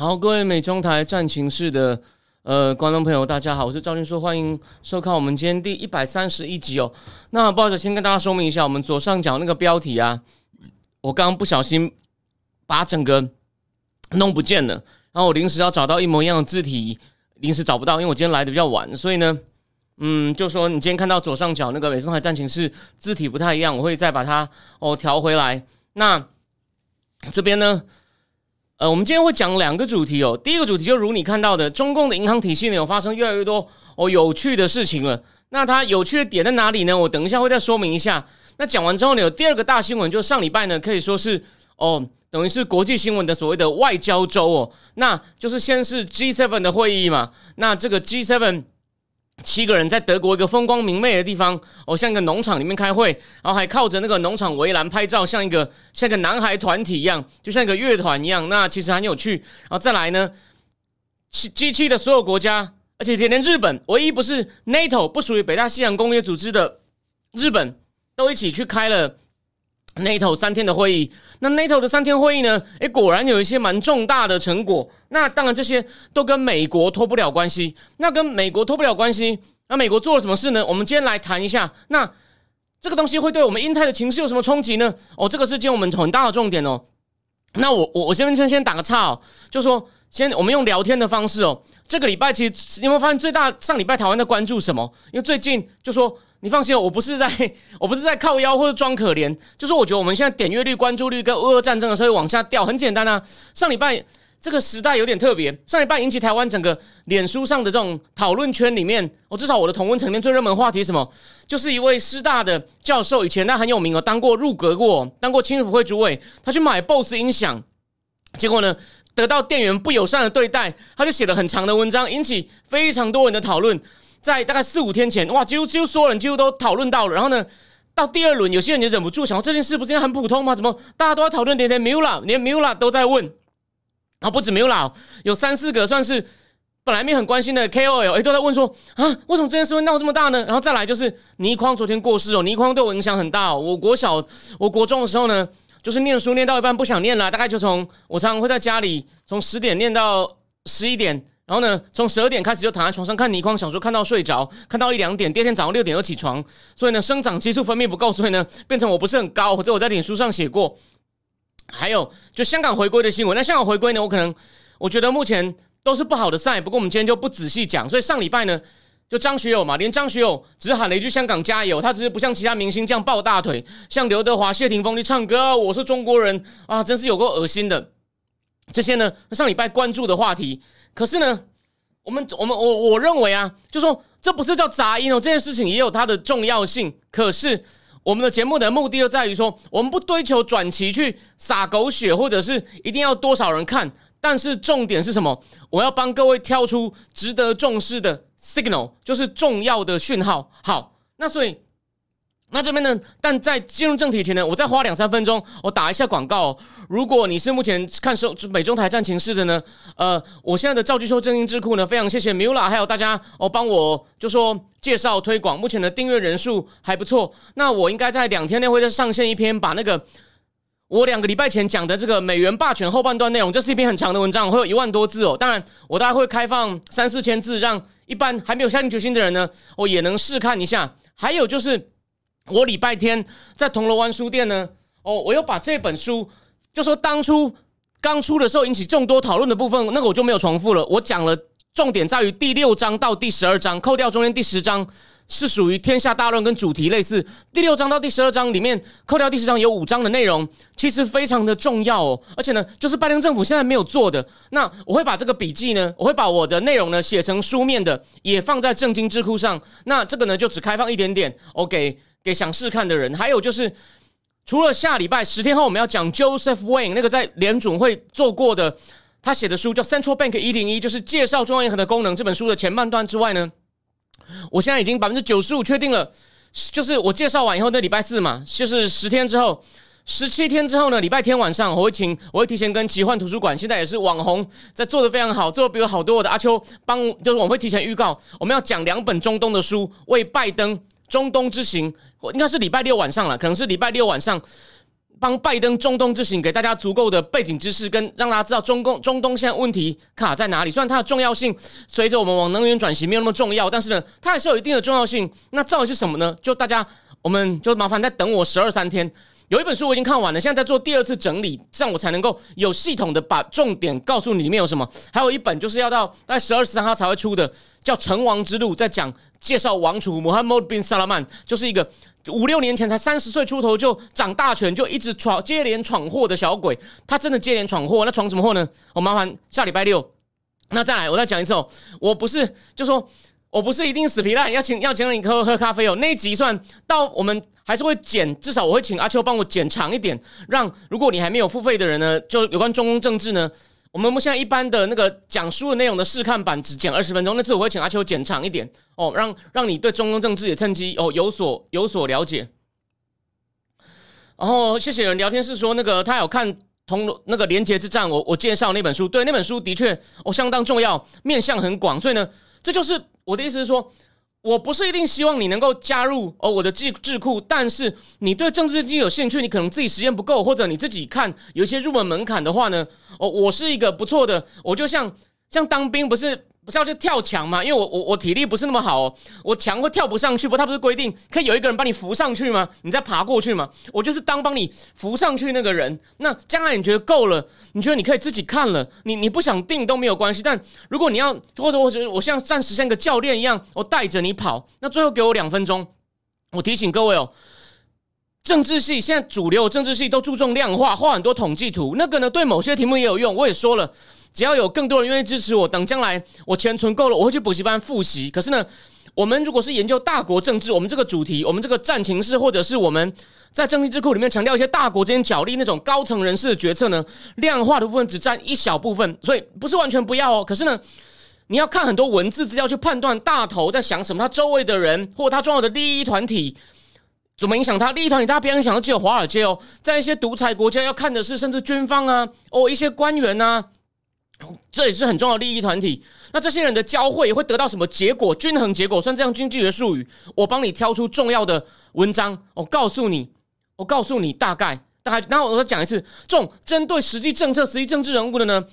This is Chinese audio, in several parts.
好，各位美中台战情室的呃观众朋友，大家好，我是赵军硕，欢迎收看我们今天第一百三十一集哦。那不好意思，先跟大家说明一下，我们左上角那个标题啊，我刚刚不小心把整个弄不见了，然后我临时要找到一模一样的字体，临时找不到，因为我今天来的比较晚，所以呢，嗯，就说你今天看到左上角那个美中台战情室字体不太一样，我会再把它哦调回来。那这边呢？呃，我们今天会讲两个主题哦。第一个主题就如你看到的，中共的银行体系呢有发生越来越多哦有趣的事情了。那它有趣的点在哪里呢？我等一下会再说明一下。那讲完之后呢，有第二个大新闻，就上礼拜呢可以说是哦，等于是国际新闻的所谓的外交周哦。那就是先是 G7 的会议嘛。那这个 G7。七个人在德国一个风光明媚的地方，哦，像一个农场里面开会，然后还靠着那个农场围栏拍照，像一个像一个男孩团体一样，就像一个乐团一样。那其实很有趣。然后再来呢，七 G 七的所有国家，而且连连日本，唯一不是 NATO 不属于北大西洋公约组织的日本，都一起去开了。NATO 三天的会议，那 NATO 的三天会议呢？诶，果然有一些蛮重大的成果。那当然，这些都跟美国脱不了关系。那跟美国脱不了关系，那美国做了什么事呢？我们今天来谈一下。那这个东西会对我们印太的情势有什么冲击呢？哦，这个是今天我们很大的重点哦。那我我我先先先打个岔哦，就说先我们用聊天的方式哦。这个礼拜其实你有没有发现，最大上礼拜台湾在关注什么？因为最近就说。你放心，我不是在，我不是在靠腰或者装可怜，就是我觉得我们现在点阅率、关注率跟俄乌战争的时候往下掉，很简单啊。上礼拜这个时代有点特别，上礼拜引起台湾整个脸书上的这种讨论圈里面，我至少我的同温层里面最热门话题是什么，就是一位师大的教授，以前他很有名哦，当过入阁过，当过青辅会主委，他去买 BOSS 音响，结果呢得到店员不友善的对待，他就写了很长的文章，引起非常多人的讨论。在大概四五天前，哇，几乎几乎所有人几乎都讨论到了。然后呢，到第二轮，有些人也忍不住想，这件事不是应该很普通吗？怎么大家都在讨论？连连 Mula，连 Mula 都在问。然后不止 Mula，有三四个算是本来面很关心的 KOL，哎，都在问说啊，为什么这件事会闹这么大呢？然后再来就是倪匡昨天过世哦，倪匡对我影响很大。哦。我国小，我国中的时候呢，就是念书念到一半不想念了，大概就从我常常会在家里从十点念到十一点。然后呢，从十二点开始就躺在床上看倪匡小说，看到睡着，看到一两点，第二天早上六点又起床。所以呢，生长激素分泌不够，所以呢，变成我不是很高。或者我在脸书上写过。还有就香港回归的新闻，那香港回归呢，我可能我觉得目前都是不好的赛。不过我们今天就不仔细讲。所以上礼拜呢，就张学友嘛，连张学友只是喊了一句“香港加油”，他只是不像其他明星这样抱大腿，像刘德华、谢霆锋去唱歌，我是中国人啊，真是有够恶心的。这些呢，上礼拜关注的话题。可是呢，我们我们我我认为啊，就说这不是叫杂音哦，这件事情也有它的重要性。可是我们的节目的目的就在于说，我们不追求转期去撒狗血，或者是一定要多少人看。但是重点是什么？我要帮各位挑出值得重视的 signal，就是重要的讯号。好，那所以。那这边呢？但在进入正题前呢，我再花两三分钟，我打一下广告。如果你是目前看收美中台战情势的呢，呃，我现在的赵巨说正音智库呢，非常谢谢 Mula，还有大家哦，帮我就说介绍推广。目前的订阅人数还不错。那我应该在两天内会再上线一篇，把那个我两个礼拜前讲的这个美元霸权后半段内容，这是一篇很长的文章，会有一万多字哦。当然，我大概会开放三四千字，让一般还没有下定决心的人呢，我也能试看一下。还有就是。我礼拜天在铜锣湾书店呢，哦，我又把这本书，就说当初刚出的时候引起众多讨论的部分，那个我就没有重复了。我讲了重点在于第六章到第十二章，扣掉中间第十章是属于天下大乱跟主题类似。第六章到第十二章里面，扣掉第十章有五章的内容，其实非常的重要哦。而且呢，就是拜登政府现在没有做的。那我会把这个笔记呢，我会把我的内容呢写成书面的，也放在正经智库上。那这个呢就只开放一点点，OK。给想试看的人，还有就是，除了下礼拜十天后我们要讲 Joseph Wayne 那个在联准会做过的他写的书叫《Central Bank 一零一》，就是介绍中央银行的功能。这本书的前半段之外呢，我现在已经百分之九十五确定了，就是我介绍完以后，那礼拜四嘛，就是十天之后。十七天之后呢？礼拜天晚上我会请，我会提前跟奇幻图书馆，现在也是网红，在做的非常好，做的比我好多。我的阿秋帮，就是我会提前预告，我们要讲两本中东的书，为拜登中东之行，我应该是礼拜六晚上了，可能是礼拜六晚上帮拜登中东之行，给大家足够的背景知识，跟让大家知道中共中东现在问题卡在哪里。虽然它的重要性随着我们往能源转型没有那么重要，但是呢，它还是有一定的重要性。那到底是什么呢？就大家，我们就麻烦再等我十二三天。有一本书我已经看完了，现在在做第二次整理，这样我才能够有系统的把重点告诉你里面有什么。还有一本就是要到大概十二十三号才会出的，叫《成王之路》，在讲介绍王储 Muhammad bin Salman，就是一个五六年前才三十岁出头就掌大权，就一直闯接连闯祸的小鬼。他真的接连闯祸，那闯什么祸呢？我麻烦下礼拜六，那再来我再讲一次哦，我不是就说。我不是一定死皮赖，要请要请你喝喝咖啡哦。那一集算到我们还是会剪，至少我会请阿秋帮我剪长一点，让如果你还没有付费的人呢，就有关中共政治呢，我们现在一般的那个讲书的内容的试看版只剪二十分钟，那次我会请阿秋剪长一点哦，让让你对中共政治也趁机哦有所有所了解。然后谢谢有人聊天室说那个他有看同那个廉洁之战，我我介绍那本书，对那本书的确哦相当重要，面向很广，所以呢，这就是。我的意思是说，我不是一定希望你能够加入哦我的智智库，但是你对政治经济有兴趣，你可能自己时间不够，或者你自己看有一些入门门槛的话呢，哦，我是一个不错的，我就像像当兵不是。不是要去跳墙吗？因为我我我体力不是那么好，哦，我墙会跳不上去。不，他不是规定可以有一个人帮你扶上去吗？你再爬过去吗？我就是当帮你扶上去那个人。那将来你觉得够了，你觉得你可以自己看了，你你不想定都没有关系。但如果你要，或者我觉得我像暂时像个教练一样，我带着你跑，那最后给我两分钟。我提醒各位哦，政治系现在主流政治系都注重量化，画很多统计图，那个呢对某些题目也有用。我也说了。只要有更多人愿意支持我，等将来我钱存够了，我会去补习班复习。可是呢，我们如果是研究大国政治，我们这个主题，我们这个战情势，或者是我们在政治智库里面强调一些大国之间角力那种高层人士的决策呢，量化的部分只占一小部分，所以不是完全不要哦。可是呢，你要看很多文字资料去判断大头在想什么，他周围的人或他重要的利益团体怎么影响他利益团体，大家不要想到只有华尔街哦，在一些独裁国家要看的是甚至军方啊，哦一些官员啊。这也是很重要的利益团体。那这些人的交汇会得到什么结果？均衡结果，算这样经济学术语。我帮你挑出重要的文章，我告诉你，我告诉你大概大概。然后我再讲一次，这种针对实际政策、实际政治人物的呢，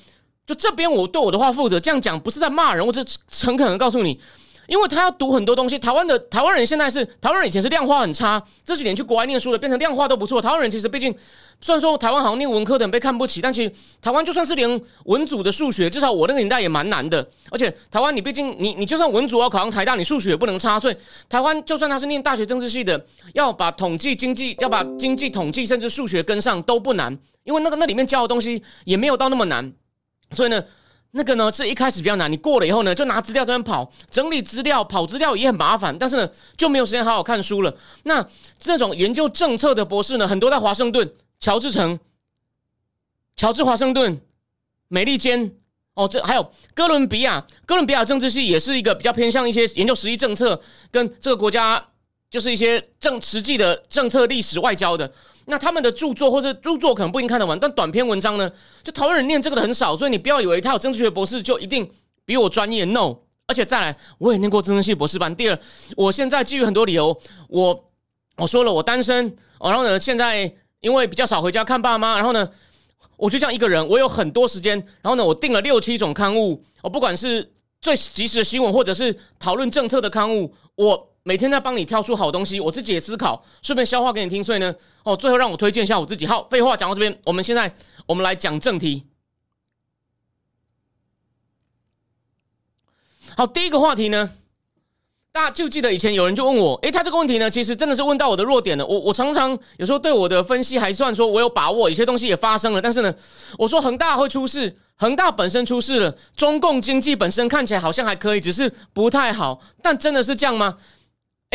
就这边我对我的话负责。这样讲不是在骂人，我是诚恳的告诉你。因为他要读很多东西，台湾的台湾人现在是台湾人以前是量化很差，这几年去国外念书的变成量化都不错。台湾人其实毕竟虽然说台湾好像念文科的人被看不起，但其实台湾就算是连文组的数学，至少我那个年代也蛮难的。而且台湾你毕竟你你就算文组要考上台大，你数学也不能差。所以台湾就算他是念大学政治系的，要把统计经济要把经济统计甚至数学跟上都不难，因为那个那里面教的东西也没有到那么难。所以呢。那个呢，是一开始比较难，你过了以后呢，就拿资料这边跑，整理资料，跑资料也很麻烦，但是呢，就没有时间好好看书了。那这种研究政策的博士呢，很多在华盛顿、乔治城、乔治华盛顿、美利坚，哦，这还有哥伦比亚，哥伦比亚政治系也是一个比较偏向一些研究实际政策，跟这个国家就是一些政实际的政策、历史、外交的。那他们的著作或者著作可能不一定看得完，但短篇文章呢，就台湾人念这个的很少，所以你不要以为他有政治学博士就一定比我专业。No，而且再来，我也念过政治系博士班。第二，我现在基于很多理由，我我说了我单身，哦然后呢，现在因为比较少回家看爸妈，然后呢，我就像一个人，我有很多时间，然后呢，我订了六七种刊物，我不管是最及时的新闻，或者是讨论政策的刊物，我。每天在帮你挑出好东西，我自己也思考，顺便消化给你听。所以呢，哦，最后让我推荐一下我自己。好，废话讲到这边，我们现在我们来讲正题。好，第一个话题呢，大家就记得以前有人就问我，诶，他这个问题呢，其实真的是问到我的弱点了。我我常常有时候对我的分析还算说我有把握，有些东西也发生了。但是呢，我说恒大会出事，恒大本身出事了，中共经济本身看起来好像还可以，只是不太好。但真的是这样吗？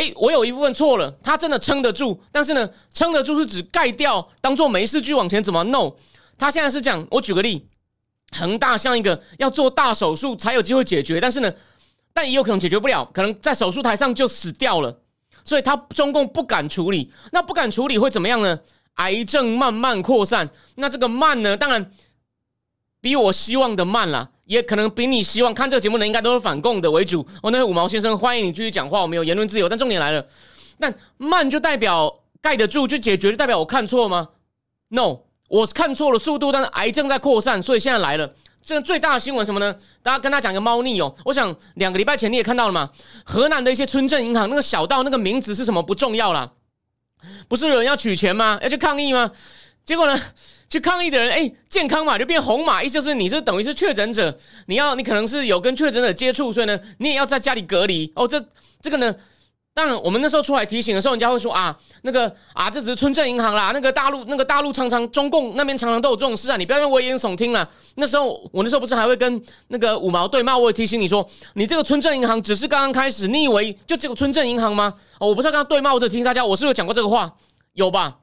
哎，我有一部分错了，他真的撑得住，但是呢，撑得住是指盖掉，当做没事继续往前怎么弄他现在是这样，我举个例，恒大像一个要做大手术才有机会解决，但是呢，但也有可能解决不了，可能在手术台上就死掉了，所以他中共不敢处理。那不敢处理会怎么样呢？癌症慢慢扩散，那这个慢呢，当然比我希望的慢啦，也可能比你希望看这个节目的应该都是反共的为主。哦，那位五毛先生，欢迎你继续讲话，我们有言论自由。但重点来了，那慢就代表盖得住就解决，就代表我看错吗？No。我看错了速度，但是癌症在扩散，所以现在来了。这个最大的新闻什么呢？大家跟他讲个猫腻哦。我想两个礼拜前你也看到了嘛，河南的一些村镇银行那个小道那个名字是什么不重要啦，不是有人要取钱吗？要去抗议吗？结果呢，去抗议的人哎，健康码就变红码，意思就是你是等于是确诊者，你要你可能是有跟确诊者接触，所以呢，你也要在家里隔离哦。这这个呢？当然，我们那时候出来提醒的时候，人家会说啊，那个啊，这只是村镇银行啦。那个大陆，那个大陆常常中共那边常常都有这种事啊，你不要用危言耸听了。那时候我那时候不是还会跟那个五毛对骂，我也提醒你说，你这个村镇银行只是刚刚开始，你以为就这个村镇银行吗？哦，我不是要跟他对骂，我只提醒大家，我是不是讲过这个话？有吧？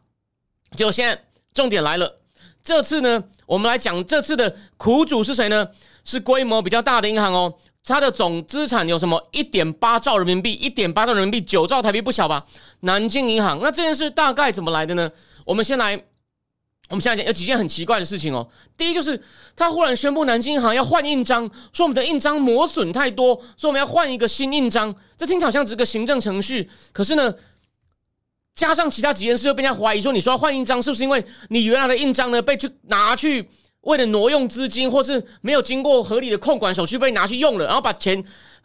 结果现在重点来了，这次呢，我们来讲这次的苦主是谁呢？是规模比较大的银行哦。它的总资产有什么？一点八兆人民币，一点八兆人民币，九兆台币不小吧？南京银行，那这件事大概怎么来的呢？我们先来，我们现在讲有几件很奇怪的事情哦。第一就是他忽然宣布南京银行要换印章，说我们的印章磨损太多，说我们要换一个新印章。这听起来好像只是个行政程序，可是呢，加上其他几件事，又被人家怀疑说，你说要换印章，是不是因为你原来的印章呢被去拿去？为了挪用资金，或是没有经过合理的控管手续被拿去用了，然后把钱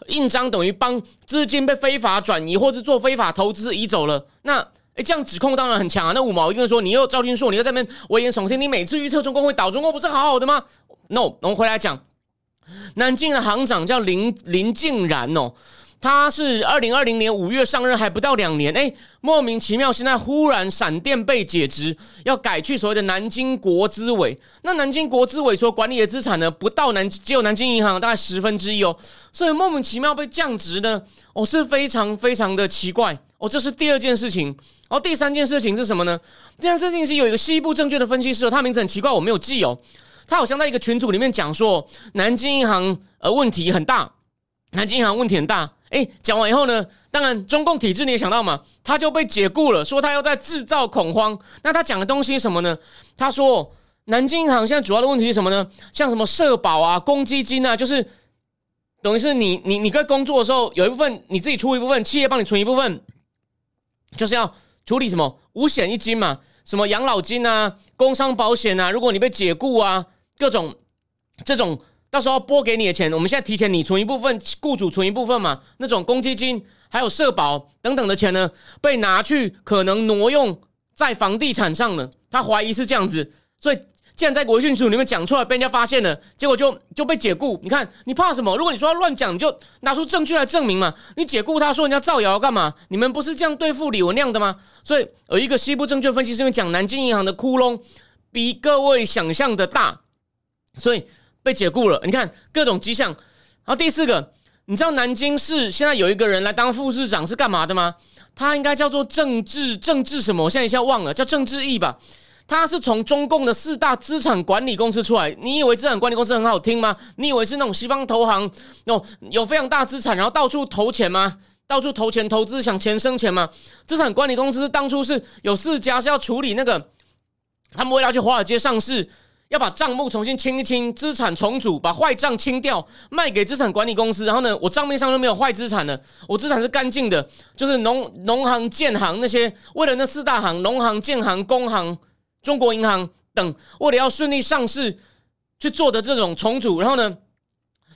印章等于帮资金被非法转移，或是做非法投资移走了。那诶，这样指控当然很强啊。那五毛一个人说，你又赵天硕，你又在那边危言耸听，你每次预测中共会倒，中共不是好好的吗？No，我们回来讲，南京的行长叫林林静然哦。他是二零二零年五月上任，还不到两年，哎，莫名其妙，现在忽然闪电被解职，要改去所谓的南京国资委。那南京国资委所管理的资产呢，不到南只有南京银行大概十分之一哦，所以莫名其妙被降职呢，哦，是非常非常的奇怪哦。这是第二件事情，哦，第三件事情是什么呢？这件事情是有一个西部证券的分析师，他名字很奇怪，我没有记哦。他好像在一个群组里面讲说，南京银行呃问题很大，南京银行问题很大。哎，讲完以后呢，当然中共体制你也想到嘛，他就被解雇了，说他要在制造恐慌。那他讲的东西什么呢？他说南京银行现在主要的问题是什么呢？像什么社保啊、公积金啊，就是等于是你你你在工作的时候有一部分你自己出一部分，企业帮你存一部分，就是要处理什么五险一金嘛，什么养老金啊、工伤保险啊，如果你被解雇啊，各种这种。到时候拨给你的钱，我们现在提前你存一部分，雇主存一部分嘛？那种公积金还有社保等等的钱呢，被拿去可能挪用在房地产上了。他怀疑是这样子，所以既然在国讯组里面讲出来，被人家发现了，结果就就被解雇。你看你怕什么？如果你说乱讲，你就拿出证据来证明嘛。你解雇他说人家造谣干嘛？你们不是这样对付李文亮的吗？所以有一个西部证券分析师讲南京银行的窟窿比各位想象的大，所以。被解雇了，你看各种迹象。然后第四个，你知道南京市现在有一个人来当副市长是干嘛的吗？他应该叫做政治政治什么？我现在一下忘了，叫政治义吧。他是从中共的四大资产管理公司出来。你以为资产管理公司很好听吗？你以为是那种西方投行哦，有非常大资产，然后到处投钱吗？到处投钱投资，想钱生钱吗？资产管理公司当初是有四家是要处理那个，他们为了去华尔街上市。要把账目重新清一清，资产重组，把坏账清掉，卖给资产管理公司。然后呢，我账面上就没有坏资产了，我资产是干净的。就是农农行、建行那些，为了那四大行，农行、建行、工行、中国银行等，为了要顺利上市去做的这种重组。然后呢，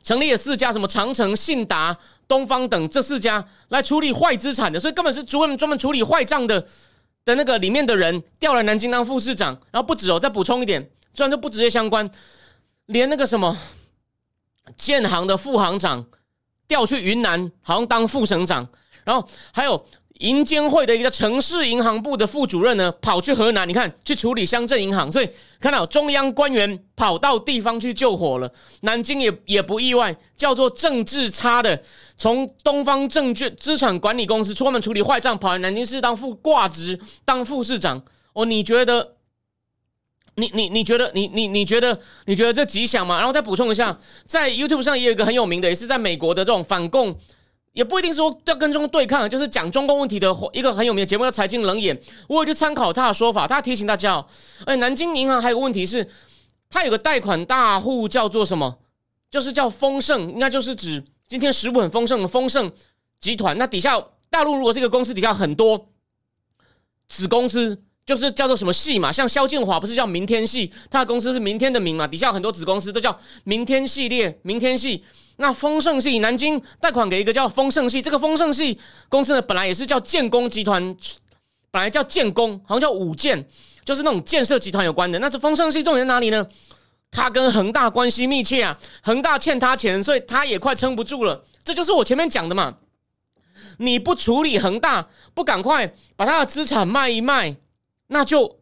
成立了四家，什么长城、信达、东方等这四家来处理坏资产的，所以根本是专门专门处理坏账的的那个里面的人调来南京当副市长。然后不止哦，再补充一点。虽然就不直接相关，连那个什么建行的副行长调去云南，好像当副省长，然后还有银监会的一个城市银行部的副主任呢，跑去河南，你看去处理乡镇银行，所以看到中央官员跑到地方去救火了。南京也也不意外，叫做政治差的，从东方证券资产管理公司专门处理坏账，跑来南京市当副挂职当副市长。哦，你觉得？你你你觉得你你你觉得你觉得这吉祥吗？然后再补充一下，在 YouTube 上也有一个很有名的，也是在美国的这种反共，也不一定说要跟中共对抗，就是讲中共问题的一个很有名的节目叫《财经冷眼》，我有去参考他的说法，他提醒大家哦，哎，南京银行还有个问题是，它有个贷款大户叫做什么？就是叫丰盛，应该就是指今天食物很丰盛的丰盛集团。那底下大陆如果是一个公司，底下很多子公司。就是叫做什么系嘛，像肖建华不是叫明天系，他的公司是明天的明嘛，底下有很多子公司都叫明天系列、明天系。那丰盛系南京贷款给一个叫丰盛系，这个丰盛系公司呢，本来也是叫建工集团，本来叫建工，好像叫五建，就是那种建设集团有关的。那这丰盛系重点在哪里呢？他跟恒大关系密切啊，恒大欠他钱，所以他也快撑不住了。这就是我前面讲的嘛，你不处理恒大，不赶快把他的资产卖一卖。那就，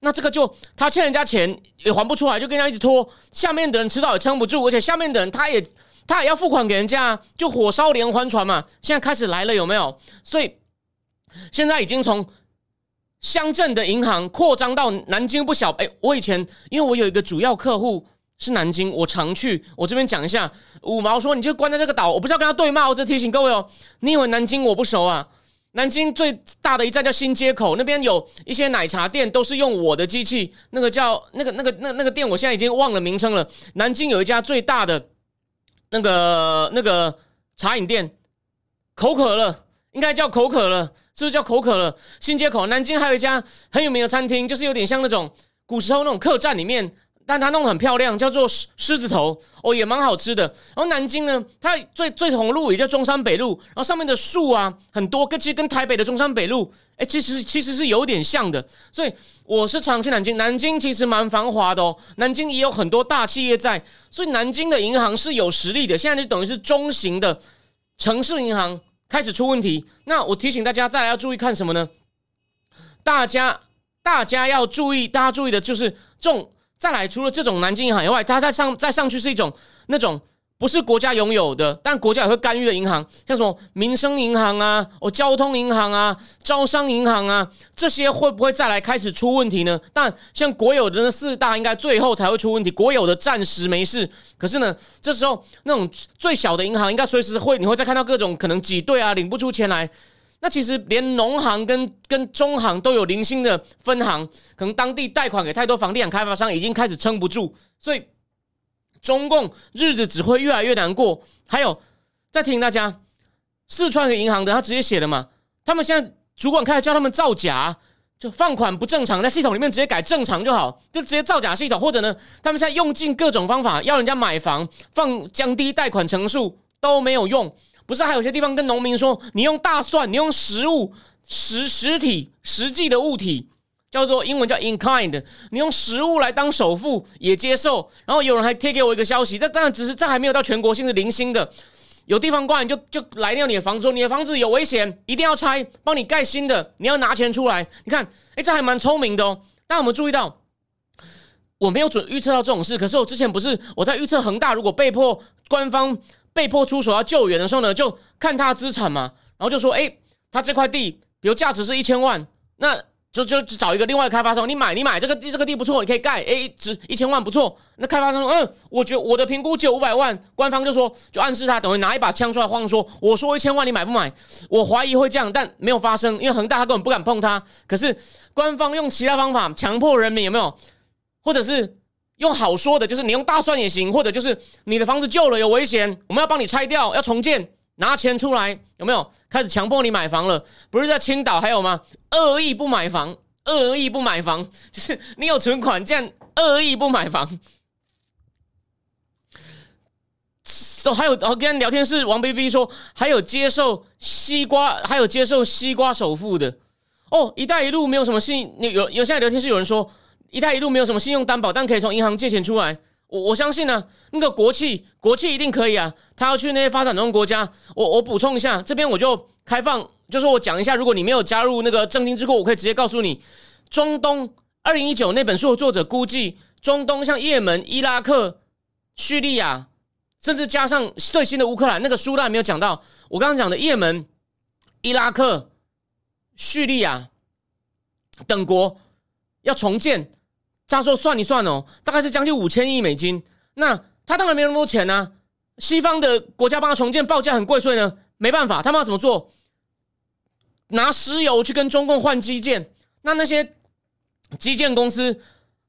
那这个就他欠人家钱也还不出来，就跟人家一直拖，下面的人迟早也撑不住，而且下面的人他也他也要付款给人家，就火烧连环船嘛。现在开始来了，有没有？所以现在已经从乡镇的银行扩张到南京不小。哎，我以前因为我有一个主要客户是南京，我常去。我这边讲一下，五毛说你就关在这个岛，我不是要跟他对骂，我只提醒各位哦。你以为南京我不熟啊？南京最大的一站叫新街口，那边有一些奶茶店，都是用我的机器。那个叫那个那个那那个店，我现在已经忘了名称了。南京有一家最大的那个那个茶饮店，口渴了，应该叫口渴了，是不是叫口渴了？新街口，南京还有一家很有名的餐厅，就是有点像那种古时候那种客栈里面。但它弄得很漂亮，叫做狮狮子头哦，也蛮好吃的。然后南京呢，它最最红路也叫中山北路，然后上面的树啊很多，跟其实跟台北的中山北路，哎，其实其实是有点像的。所以我是常去南京，南京其实蛮繁华的哦，南京也有很多大企业在，所以南京的银行是有实力的。现在就等于是中型的城市银行开始出问题，那我提醒大家再来要注意看什么呢？大家大家要注意，大家注意的就是这种。再来，除了这种南京银行以外，它再上再上去是一种那种不是国家拥有的，但国家也会干预的银行，像什么民生银行啊、哦交通银行啊、招商银行啊，这些会不会再来开始出问题呢？但像国有的那四大，应该最后才会出问题。国有的暂时没事，可是呢，这时候那种最小的银行，应该随时会你会再看到各种可能挤兑啊，领不出钱来。那其实连农行跟跟中行都有零星的分行，可能当地贷款给太多房地产开发商，已经开始撑不住，所以中共日子只会越来越难过。还有，再提醒大家，四川的银行的他直接写了嘛，他们现在主管开始叫他们造假，就放款不正常，在系统里面直接改正常就好，就直接造假系统，或者呢，他们现在用尽各种方法要人家买房，放降低贷款成数都没有用。不是还有些地方跟农民说，你用大蒜，你用实物实实体实际的物体，叫做英文叫 in kind，你用食物来当首付也接受。然后有人还贴给我一个消息，这当然只是这还没有到全国性的零星的，有地方官就就来掉你的房子，说你的房子有危险，一定要拆，帮你盖新的，你要拿钱出来。你看，哎，这还蛮聪明的哦。但我们注意到，我没有准预测到这种事，可是我之前不是我在预测恒大如果被迫官方。被迫出手要救援的时候呢，就看他资产嘛，然后就说：“哎，他这块地，比如价值是一千万，那就就找一个另外开发商，你买，你买这个地，这个地不错，你可以盖，哎，值一千万不错。那开发商说：嗯，我觉我的评估只有五百万，官方就说，就暗示他等于拿一把枪出来晃，说我说一千万，你买不买？我怀疑会这样，但没有发生，因为恒大他根本不敢碰他。可是官方用其他方法强迫人民有没有？或者是？”用好说的，就是你用大蒜也行，或者就是你的房子旧了有危险，我们要帮你拆掉，要重建，拿钱出来，有没有？开始强迫你买房了？不是在青岛还有吗？恶意不买房，恶意不买房，就是你有存款，这样恶意不买房。哦，还有，然后跟聊天室王 B B 说，还有接受西瓜，还有接受西瓜首付的。哦，一带一路没有什么信，有有现在聊天室有人说。一带一路没有什么信用担保，但可以从银行借钱出来。我我相信呢，那个国企国企一定可以啊。他要去那些发展中国家，我我补充一下，这边我就开放，就是我讲一下，如果你没有加入那个正金智库，我可以直接告诉你，中东二零一九那本书的作者估计，中东像也门、伊拉克、叙利亚，甚至加上最新的乌克兰，那个书还没有讲到。我刚刚讲的也门、伊拉克、叙利亚等国要重建。他说算一算哦，大概是将近五千亿美金。那他当然没那么多钱呐。西方的国家帮他重建，报价很贵，所以呢，没办法，他们要怎么做？拿石油去跟中共换基建。那那些基建公司，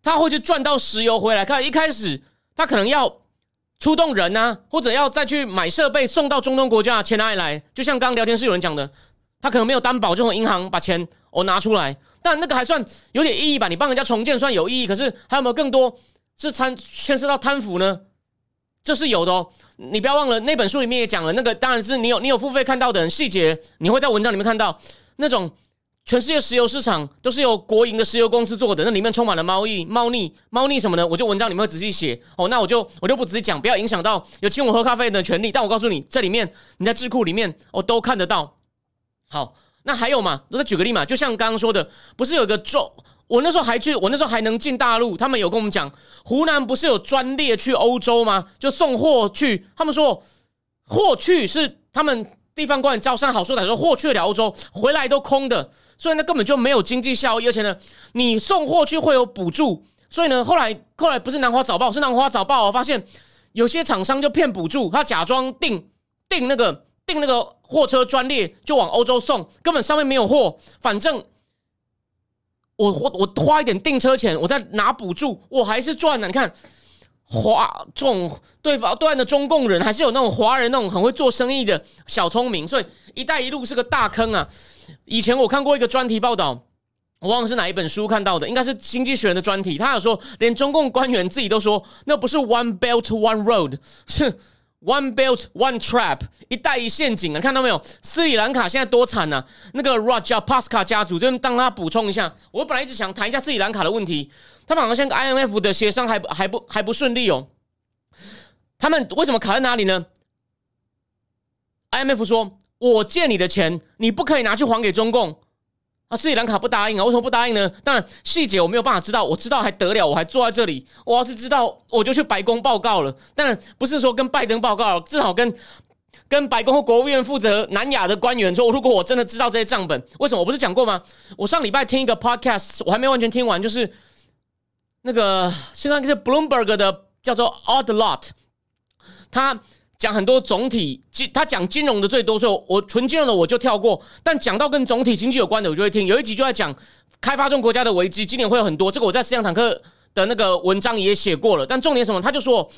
他会去赚到石油回来。看一开始，他可能要出动人呐，或者要再去买设备送到中东国家，钱哪里来？就像刚刚聊天室有人讲的，他可能没有担保，就从银行把钱我拿出来。但那个还算有点意义吧？你帮人家重建算有意义，可是还有没有更多是参牵涉到贪腐呢？这是有的哦。你不要忘了，那本书里面也讲了，那个当然是你有你有付费看到的细节，你会在文章里面看到那种全世界石油市场都是由国营的石油公司做的，那里面充满了猫腻、猫腻、猫腻什么的。我就文章里面会仔细写哦。那我就我就不仔细讲，不要影响到有请我喝咖啡的权利。但我告诉你，这里面你在智库里面哦都看得到。好。那还有嘛？我再举个例嘛，就像刚刚说的，不是有个州？我那时候还去，我那时候还能进大陆。他们有跟我们讲，湖南不是有专列去欧洲吗？就送货去。他们说货去是他们地方官员招商好说歹说货去了欧洲，回来都空的，所以那根本就没有经济效益。而且呢，你送货去会有补助，所以呢，后来后来不是南华早报，是南华早报，发现有些厂商就骗补助，他假装订订那个。那个货车专列就往欧洲送，根本上面没有货。反正我我我花一点订车钱，我再拿补助，我还是赚的。你看，华这种对方对岸的中共人，还是有那种华人那种很会做生意的小聪明。所以“一带一路”是个大坑啊！以前我看过一个专题报道，我忘了是哪一本书看到的，应该是《经济学人》的专题。他有说，连中共官员自己都说，那不是 “One Belt One Road”，是。One belt, one trap，一带一陷阱啊！看到没有？斯里兰卡现在多惨呐！那个 Rajapaksa 家族，就当他补充一下。我本来一直想谈一下斯里兰卡的问题，他们好像跟 IMF 的协商还还不还不顺利哦。他们为什么卡在哪里呢？IMF 说：“我借你的钱，你不可以拿去还给中共。”斯里兰卡不答应啊？为什么不答应呢？当然细节我没有办法知道，我知道还得了？我还坐在这里，我要是知道，我就去白宫报告了。但不是说跟拜登报告，至少跟跟白宫和国务院负责南亚的官员说，如果我真的知道这些账本，为什么？我不是讲过吗？我上礼拜听一个 podcast，我还没完全听完，就是那个现在是 Bloomberg 的叫做 Odd Lot，他。讲很多总体金，他讲金融的最多，所以我纯金融的我就跳过。但讲到跟总体经济有关的，我就会听。有一集就在讲开发中国家的危机，今年会有很多。这个我在思想坦克的那个文章也写过了。但重点什么？他就说，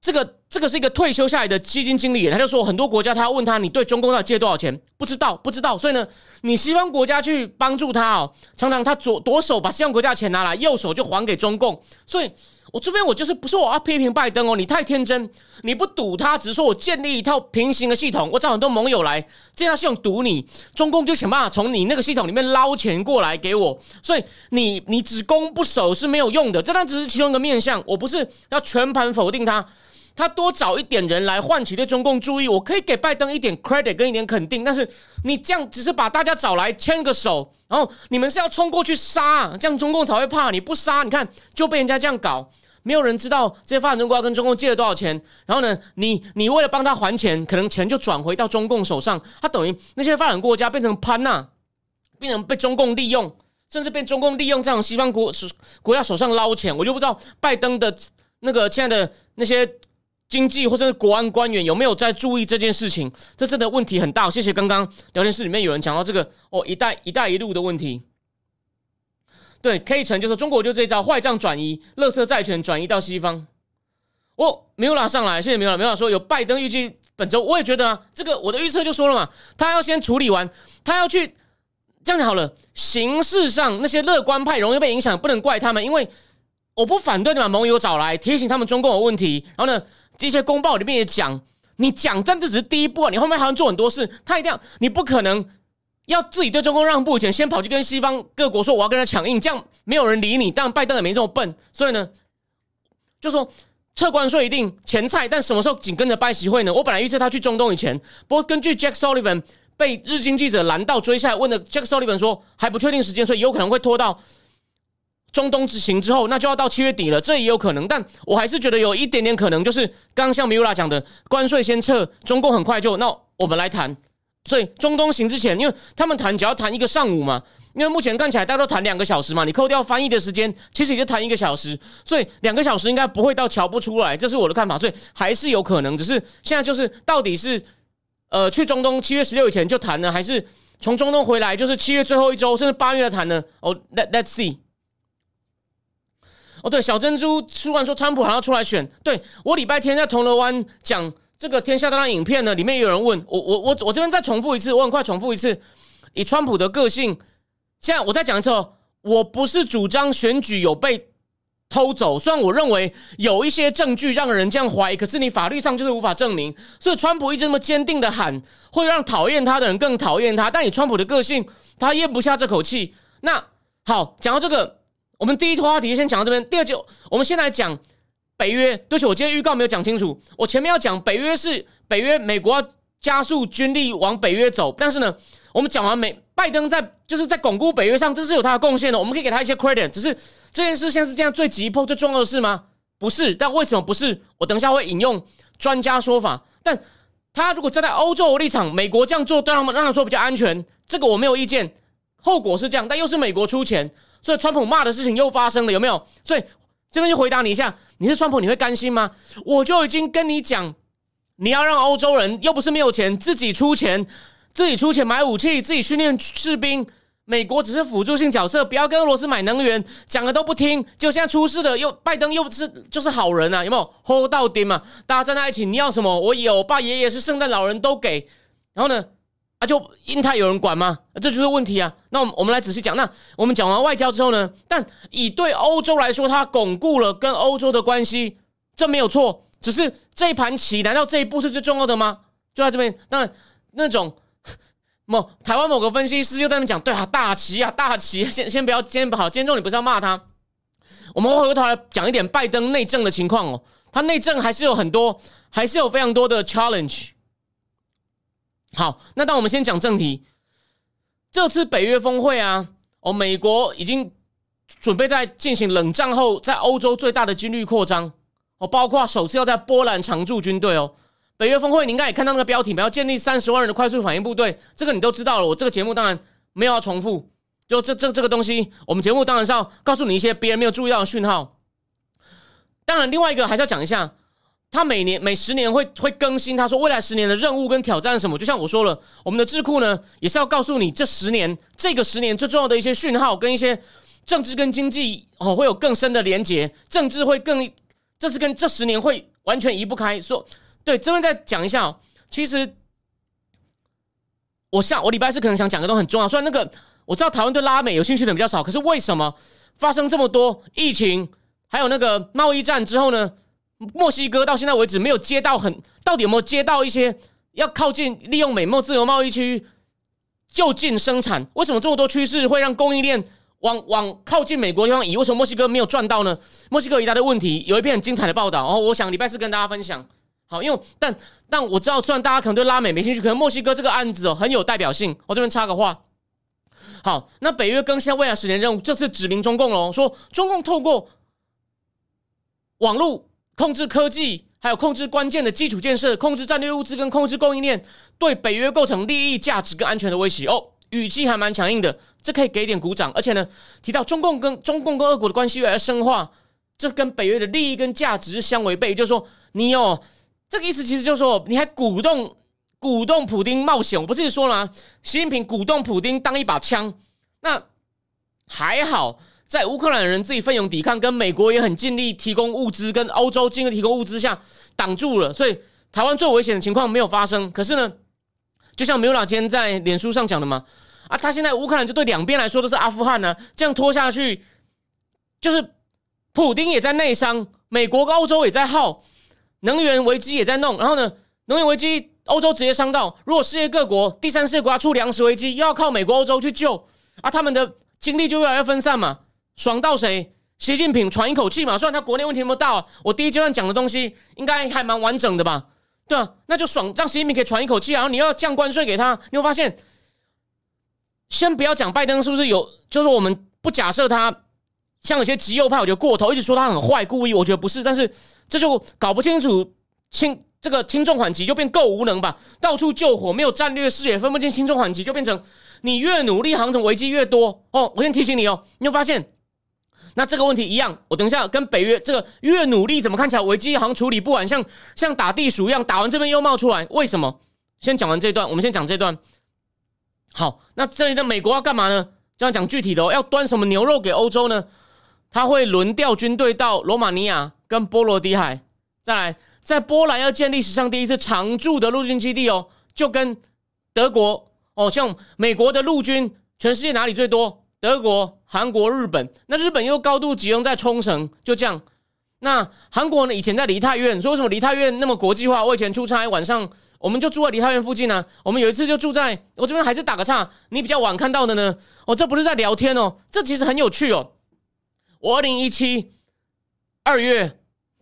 这个这个是一个退休下来的基金经理，他就说很多国家他要问他，你对中共要借多少钱？不知道，不知道。所以呢，你西方国家去帮助他哦，常常他左左手把西方国家的钱拿来，右手就还给中共。所以。我这边我就是不是我要批评拜登哦，你太天真，你不赌他，只是说我建立一套平行的系统，我找很多盟友来，这套系统赌你，中共就想办法从你那个系统里面捞钱过来给我，所以你你只攻不守是没有用的，这单只是其中一个面向，我不是要全盘否定他，他多找一点人来唤起对中共注意，我可以给拜登一点 credit 跟一点肯定，但是你这样只是把大家找来牵个手，然后你们是要冲过去杀，这样中共才会怕，你不杀，你看就被人家这样搞。没有人知道这些发展中国家跟中共借了多少钱，然后呢，你你为了帮他还钱，可能钱就转回到中共手上，他等于那些发展国家变成潘娜，变成被中共利用，甚至被中共利用这样西方国是国家手上捞钱，我就不知道拜登的那个亲爱的那些经济或者是国安官员有没有在注意这件事情，这真的问题很大。谢谢刚刚聊天室里面有人讲到这个哦，一带一带一路的问题。对，K 城就说中国就这招坏账转移，乐色债权转移到西方。哦，没有拉上来，谢谢没有拉，没有拉说有拜登预计本周，我也觉得啊，这个我的预测就说了嘛，他要先处理完，他要去这样好了。形式上那些乐观派容易被影响，不能怪他们，因为我不反对你把盟友找来提醒他们中共有问题。然后呢，这些公报里面也讲，你讲，但这只是第一步啊，你后面还要做很多事，他一定要，你不可能。要自己对中共让步以前，先跑去跟西方各国说我要跟他强硬，这样没有人理你。但拜登也没这么笨，所以呢，就说撤关税一定前菜，但什么时候紧跟着拜习会呢？我本来预测他去中东以前，不过根据 Jack Sullivan 被日经记者拦到追下来问的，Jack Sullivan 说还不确定时间，所以有可能会拖到中东之行之后，那就要到七月底了，这也有可能。但我还是觉得有一点点可能，就是刚刚像米拉讲的，关税先撤，中共很快就那我们来谈。所以中东行之前，因为他们谈只要谈一个上午嘛，因为目前看起来大家都谈两个小时嘛，你扣掉翻译的时间，其实也就谈一个小时，所以两个小时应该不会到瞧不出来，这是我的看法，所以还是有可能，只是现在就是到底是呃去中东七月十六以前就谈呢，还是从中东回来就是七月最后一周，甚至八月再谈呢？哦，Let Let's see。哦，对，小珍珠突然说川普还要出来选，对我礼拜天在铜锣湾讲。这个天下大乱影片呢，里面有人问我，我我我这边再重复一次，我很快重复一次。以川普的个性，现在我再讲一次哦，我不是主张选举有被偷走，虽然我认为有一些证据让人这样怀疑，可是你法律上就是无法证明。所以川普一直这么坚定的喊，会让讨厌他的人更讨厌他。但以川普的个性，他咽不下这口气。那好，讲到这个，我们第一话题先讲到这边。第二就我们先来讲。北约，对不起，我今天预告没有讲清楚。我前面要讲北约是北约，美国要加速军力往北约走。但是呢，我们讲完美拜登在就是在巩固北约上，这是有他的贡献的，我们可以给他一些 credit。只是这件事现在是这样最急迫、最重要的事吗？不是。但为什么不是？我等一下会引用专家说法。但他如果站在欧洲立场，美国这样做对他们让他说比较安全，这个我没有意见。后果是这样，但又是美国出钱，所以川普骂的事情又发生了，有没有？所以。这边就回答你一下，你是川普，你会甘心吗？我就已经跟你讲，你要让欧洲人又不是没有钱，自己出钱，自己出钱买武器，自己训练士兵，美国只是辅助性角色，不要跟俄罗斯买能源，讲了都不听，就现在出事了，又拜登又不是就是好人啊，有没有 hold 到顶嘛？大家站在一起，你要什么我有，爸爷爷是圣诞老人都给，然后呢？啊，就印太有人管吗？这就是问题啊。那我们我们来仔细讲。那我们讲完外交之后呢？但以对欧洲来说，它巩固了跟欧洲的关系，这没有错。只是这一盘棋，难道这一步是最重要的吗？就在这边。那那种 某台湾某个分析师又在那边讲，对啊，大棋啊，大棋。先先不要，先不好。今天重点不是要骂他，我们回过头来讲一点拜登内政的情况哦。他内政还是有很多，还是有非常多的 challenge。好，那当我们先讲正题。这次北约峰会啊，哦，美国已经准备在进行冷战后在欧洲最大的军力扩张哦，包括首次要在波兰常驻军队哦。北约峰会你应该也看到那个标题，要建立三十万人的快速反应部队，这个你都知道了。我这个节目当然没有要重复，就这这这个东西，我们节目当然是要告诉你一些别人没有注意到的讯号。当然，另外一个还是要讲一下。他每年每十年会会更新，他说未来十年的任务跟挑战什么？就像我说了，我们的智库呢也是要告诉你这十年这个十年最重要的一些讯号跟一些政治跟经济哦会有更深的连结，政治会更这是跟这十年会完全移不开。说对，这边再讲一下哦，其实我下我礼拜四可能想讲的都很重要，虽然那个我知道台湾对拉美有兴趣的比较少，可是为什么发生这么多疫情，还有那个贸易战之后呢？墨西哥到现在为止没有接到很，到底有没有接到一些要靠近利用美墨自由贸易区就近生产？为什么这么多趋势会让供应链往往靠近美国地方移？为什么墨西哥没有赚到呢？墨西哥一大堆问题，有一篇很精彩的报道，然后我想礼拜四跟大家分享。好，因为但但我知道，虽然大家可能对拉美没兴趣，可能墨西哥这个案子哦很有代表性。我这边插个话，好，那北约更新未来十年任务，这次指明中共喽，说中共透过网络。控制科技，还有控制关键的基础建设，控制战略物资跟控制供应链，对北约构成利益、价值跟安全的威胁。哦，语气还蛮强硬的，这可以给点鼓掌。而且呢，提到中共跟中共跟俄国的关系越来越深化，这跟北约的利益跟价值相违背。就是说，你哦，这个意思其实就是说，你还鼓动鼓动普京冒险。我不是说了吗？习近平鼓动普京当一把枪，那还好。在乌克兰人自己奋勇抵抗，跟美国也很尽力提供物资，跟欧洲尽力提供物资下挡住了，所以台湾最危险的情况没有发生。可是呢，就像梅老今天在脸书上讲的嘛，啊，他现在乌克兰就对两边来说都是阿富汗呢，这样拖下去，就是普丁也在内伤，美国跟欧洲也在耗，能源危机也在弄，然后呢，能源危机欧洲直接伤到，如果世界各国第三世界国家出粮食危机，又要靠美国欧洲去救，啊，他们的精力就越来越分散嘛。爽到谁？习近平喘一口气嘛。虽然他国内问题那么大，我第一阶段讲的东西应该还蛮完整的吧？对啊，那就爽，让习近平可以喘一口气。然后你要降关税给他，你会发现，先不要讲拜登是不是有，就是我们不假设他像有些极右派，我觉得过头，一直说他很坏，故意，我觉得不是。但是这就搞不清楚轻这个轻重缓急就变够无能吧，到处救火，没有战略视野，分不清轻重缓急，就变成你越努力，航程危机越多哦。我先提醒你哦，你会发现，那这个问题一样，我等一下跟北约这个越努力，怎么看起来危机行处理不完，像像打地鼠一样，打完这边又冒出来，为什么？先讲完这段，我们先讲这段。好，那这里的美国要干嘛呢？就要讲具体的哦，要端什么牛肉给欧洲呢？他会轮调军队到罗马尼亚跟波罗的海，再来。在波兰要建立史上第一次常驻的陆军基地哦，就跟德国哦，像美国的陆军，全世界哪里最多？德国、韩国、日本。那日本又高度集中在冲绳，就这样。那韩国呢？以前在梨泰院，说为什么梨泰院那么国际化？我以前出差晚上，我们就住在梨泰院附近呢。我们有一次就住在我这边，还是打个岔。你比较晚看到的呢？哦，这不是在聊天哦，这其实很有趣哦。我二零一七二月。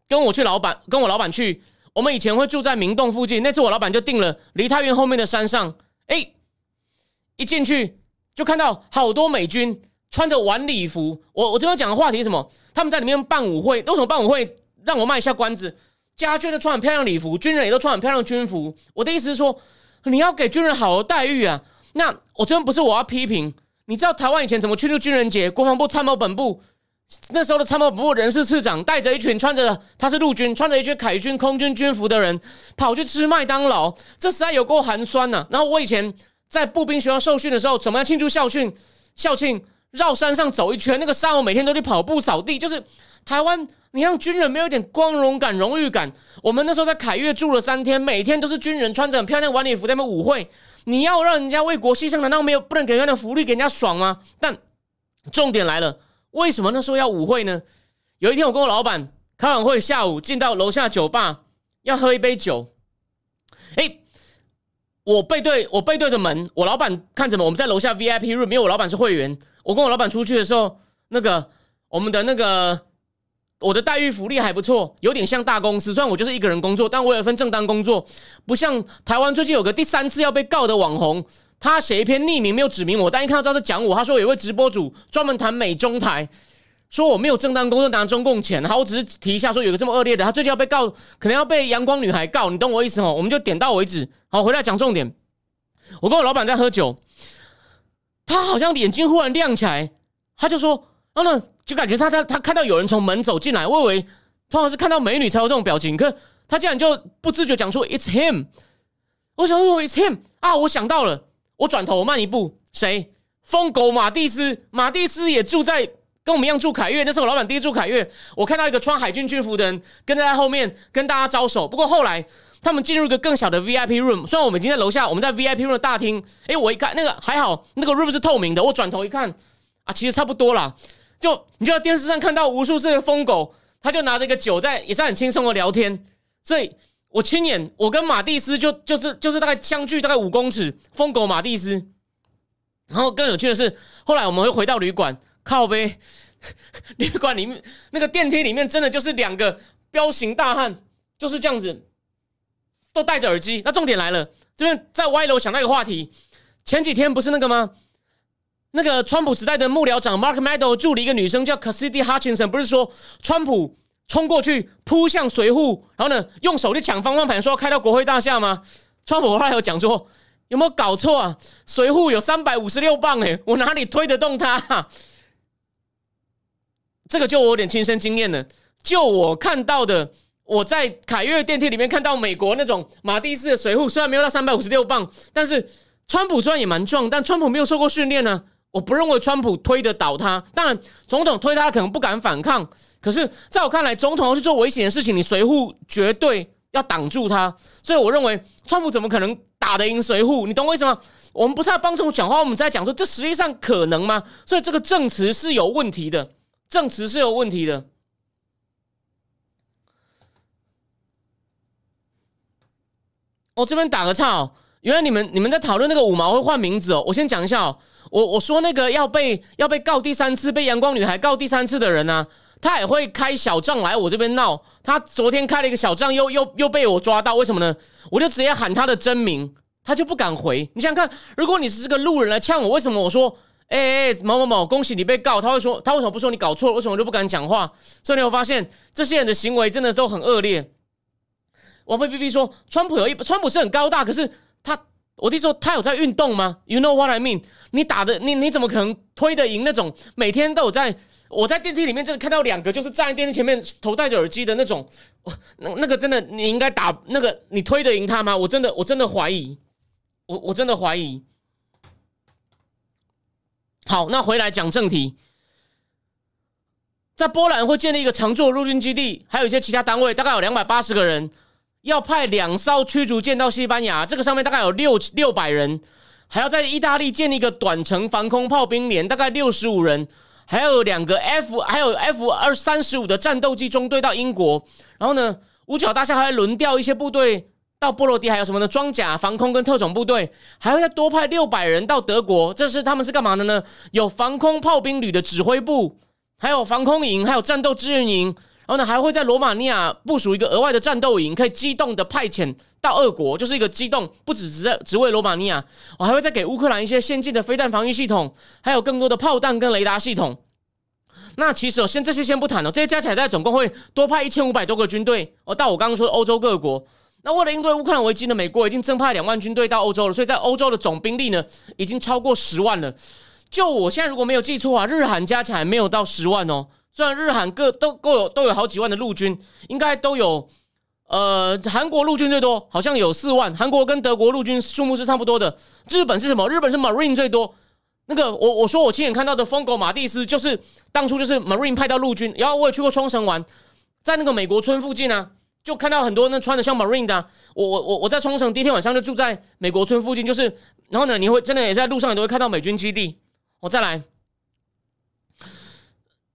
跟我去老板，跟我老板去。我们以前会住在明洞附近，那次我老板就订了梨泰院后面的山上。哎，一进去就看到好多美军穿着晚礼服。我我这边讲的话题是什么？他们在里面办舞会。为什么办舞会？让我卖一下关子。家眷都穿很漂亮礼服，军人也都穿很漂亮军服。我的意思是说，你要给军人好的待遇啊。那我这边不是我要批评。你知道台湾以前怎么庆祝军人节？国防部参谋本部。那时候的参谋本部人事次长带着一群穿着他是陆军穿着一群海军空军军服的人跑去吃麦当劳，这实在有够寒酸呐！然后我以前在步兵学校受训的时候，怎么样庆祝校训？校庆绕山上走一圈，那个沙漠每天都去跑步扫地，就是台湾，你让军人没有一点光荣感、荣誉感。我们那时候在凯悦住了三天，每天都是军人穿着很漂亮晚礼服在那舞会，你要让人家为国牺牲，难道没有不能给人家的福利给人家爽吗？但重点来了。为什么那时候要舞会呢？有一天我跟我老板开完会，下午进到楼下酒吧要喝一杯酒。哎，我背对我背对着门，我老板看着门。我们在楼下 VIP room，因为我老板是会员。我跟我老板出去的时候，那个我们的那个我的待遇福利还不错，有点像大公司。虽然我就是一个人工作，但我有份正当工作，不像台湾最近有个第三次要被告的网红。他写一篇匿名，没有指名我，但一看到他在讲我。他说有位直播主专门谈美中台，说我没有正当工作拿中共钱。好，我只是提一下，说有个这么恶劣的，他最近要被告，可能要被阳光女孩告，你懂我意思哦？我们就点到为止。好，回来讲重点。我跟我老板在喝酒，他好像眼睛忽然亮起来，他就说：“然后呢，就感觉他他他看到有人从门走进来，我以为通常是看到美女才有这种表情，可他竟然就不自觉讲出 It's him。我想说 It's him 啊，我想到了。我转头，我慢一步，谁？疯狗马蒂斯，马蒂斯也住在跟我们一样住凯悦，那是我老板第一住凯悦。我看到一个穿海军军服的人跟在后面跟大家招手。不过后来他们进入一个更小的 VIP room，虽然我们已经在楼下，我们在 VIP room 的大厅。哎，我一看那个还好，那个 room 是透明的。我转头一看，啊，其实差不多啦。就你就在电视上看到无数次的疯狗，他就拿着一个酒在也是很轻松的聊天，所以。我亲眼，我跟马蒂斯就就是就是大概相距大概五公尺，疯狗马蒂斯。然后更有趣的是，后来我们会回到旅馆，靠呗，旅馆里面那个电梯里面真的就是两个彪形大汉，就是这样子，都戴着耳机。那重点来了，这边在歪楼想那个话题，前几天不是那个吗？那个川普时代的幕僚长 Mark Meadow 助理一个女生叫 Cassidy Hutchinson，不是说川普？冲过去扑向随扈，然后呢，用手去抢方向盘，说要开到国会大厦吗？川普后来有讲说，有没有搞错啊？随扈有三百五十六磅，哎，我哪里推得动他？这个就我有点亲身经验了。就我看到的，我在凯悦电梯里面看到美国那种马蒂斯的随扈，虽然没有到三百五十六磅，但是川普虽然也蛮壮，但川普没有受过训练呢。我不认为川普推得倒他。当然，总统推他可能不敢反抗。可是，在我看来，总统要去做危险的事情，你随扈绝对要挡住他。所以，我认为川普怎么可能打得赢随扈？你懂我为什么？我们不是在帮助讲话，我们在讲说这实际上可能吗？所以，这个证词是有问题的，证词是有问题的。我这边打个岔哦，原来你们你们在讨论那个五毛会换名字哦。我先讲一下哦，我我说那个要被要被告第三次，被阳光女孩告第三次的人呢？他也会开小账来我这边闹。他昨天开了一个小账，又又又被我抓到，为什么呢？我就直接喊他的真名，他就不敢回。你想想看，如果你是这个路人来呛我，为什么我说，哎哎某某某，恭喜你被告？他会说，他为什么不说你搞错了？为什么就不敢讲话？所以你会发现，这些人的行为真的都很恶劣。王菲 B B 说，川普有一川普是很高大，可是他，我弟说他有在运动吗？You know what I mean？你打的你你怎么可能推得赢那种每天都有在？我在电梯里面真的看到两个，就是站在电梯前面，头戴着耳机的那种，那那个真的你应该打那个，你推得赢他吗？我真的我真的怀疑，我我真的怀疑。好，那回来讲正题，在波兰会建立一个常驻陆军基地，还有一些其他单位，大概有两百八十个人。要派两艘驱逐舰到西班牙，这个上面大概有六六百人，还要在意大利建立一个短程防空炮兵连，大概六十五人，还有两个 F 还有 F 二三十五的战斗机中队到英国，然后呢，五角大厦还会轮调一些部队到波罗的，还有什么呢？装甲防空跟特种部队，还会再多派六百人到德国，这是他们是干嘛的呢？有防空炮兵旅的指挥部，还有防空营，还有战斗支援营。然后呢，还会在罗马尼亚部署一个额外的战斗营，可以机动的派遣到俄国，就是一个机动，不只只在只为罗马尼亚。我还会再给乌克兰一些先进的飞弹防御系统，还有更多的炮弹跟雷达系统。那其实哦，先这些先不谈哦，这些加起来在总共会多派一千五百多个军队哦，到我刚刚说的欧洲各国。那为了应对乌克兰危机呢，美国已经增派两万军队到欧洲了，所以在欧洲的总兵力呢，已经超过十万了。就我现在如果没有记错啊，日韩加起来没有到十万哦。虽然日韩各都都有都有好几万的陆军，应该都有，呃，韩国陆军最多，好像有四万。韩国跟德国陆军数目是差不多的。日本是什么？日本是 Marine 最多。那个我我说我亲眼看到的疯狗马蒂斯，就是当初就是 Marine 派到陆军。然后我也去过冲绳玩，在那个美国村附近啊，就看到很多那穿的像 Marine 的。我我我我在冲绳第一天晚上就住在美国村附近，就是然后呢，你会真的也在路上你都会看到美军基地。我再来，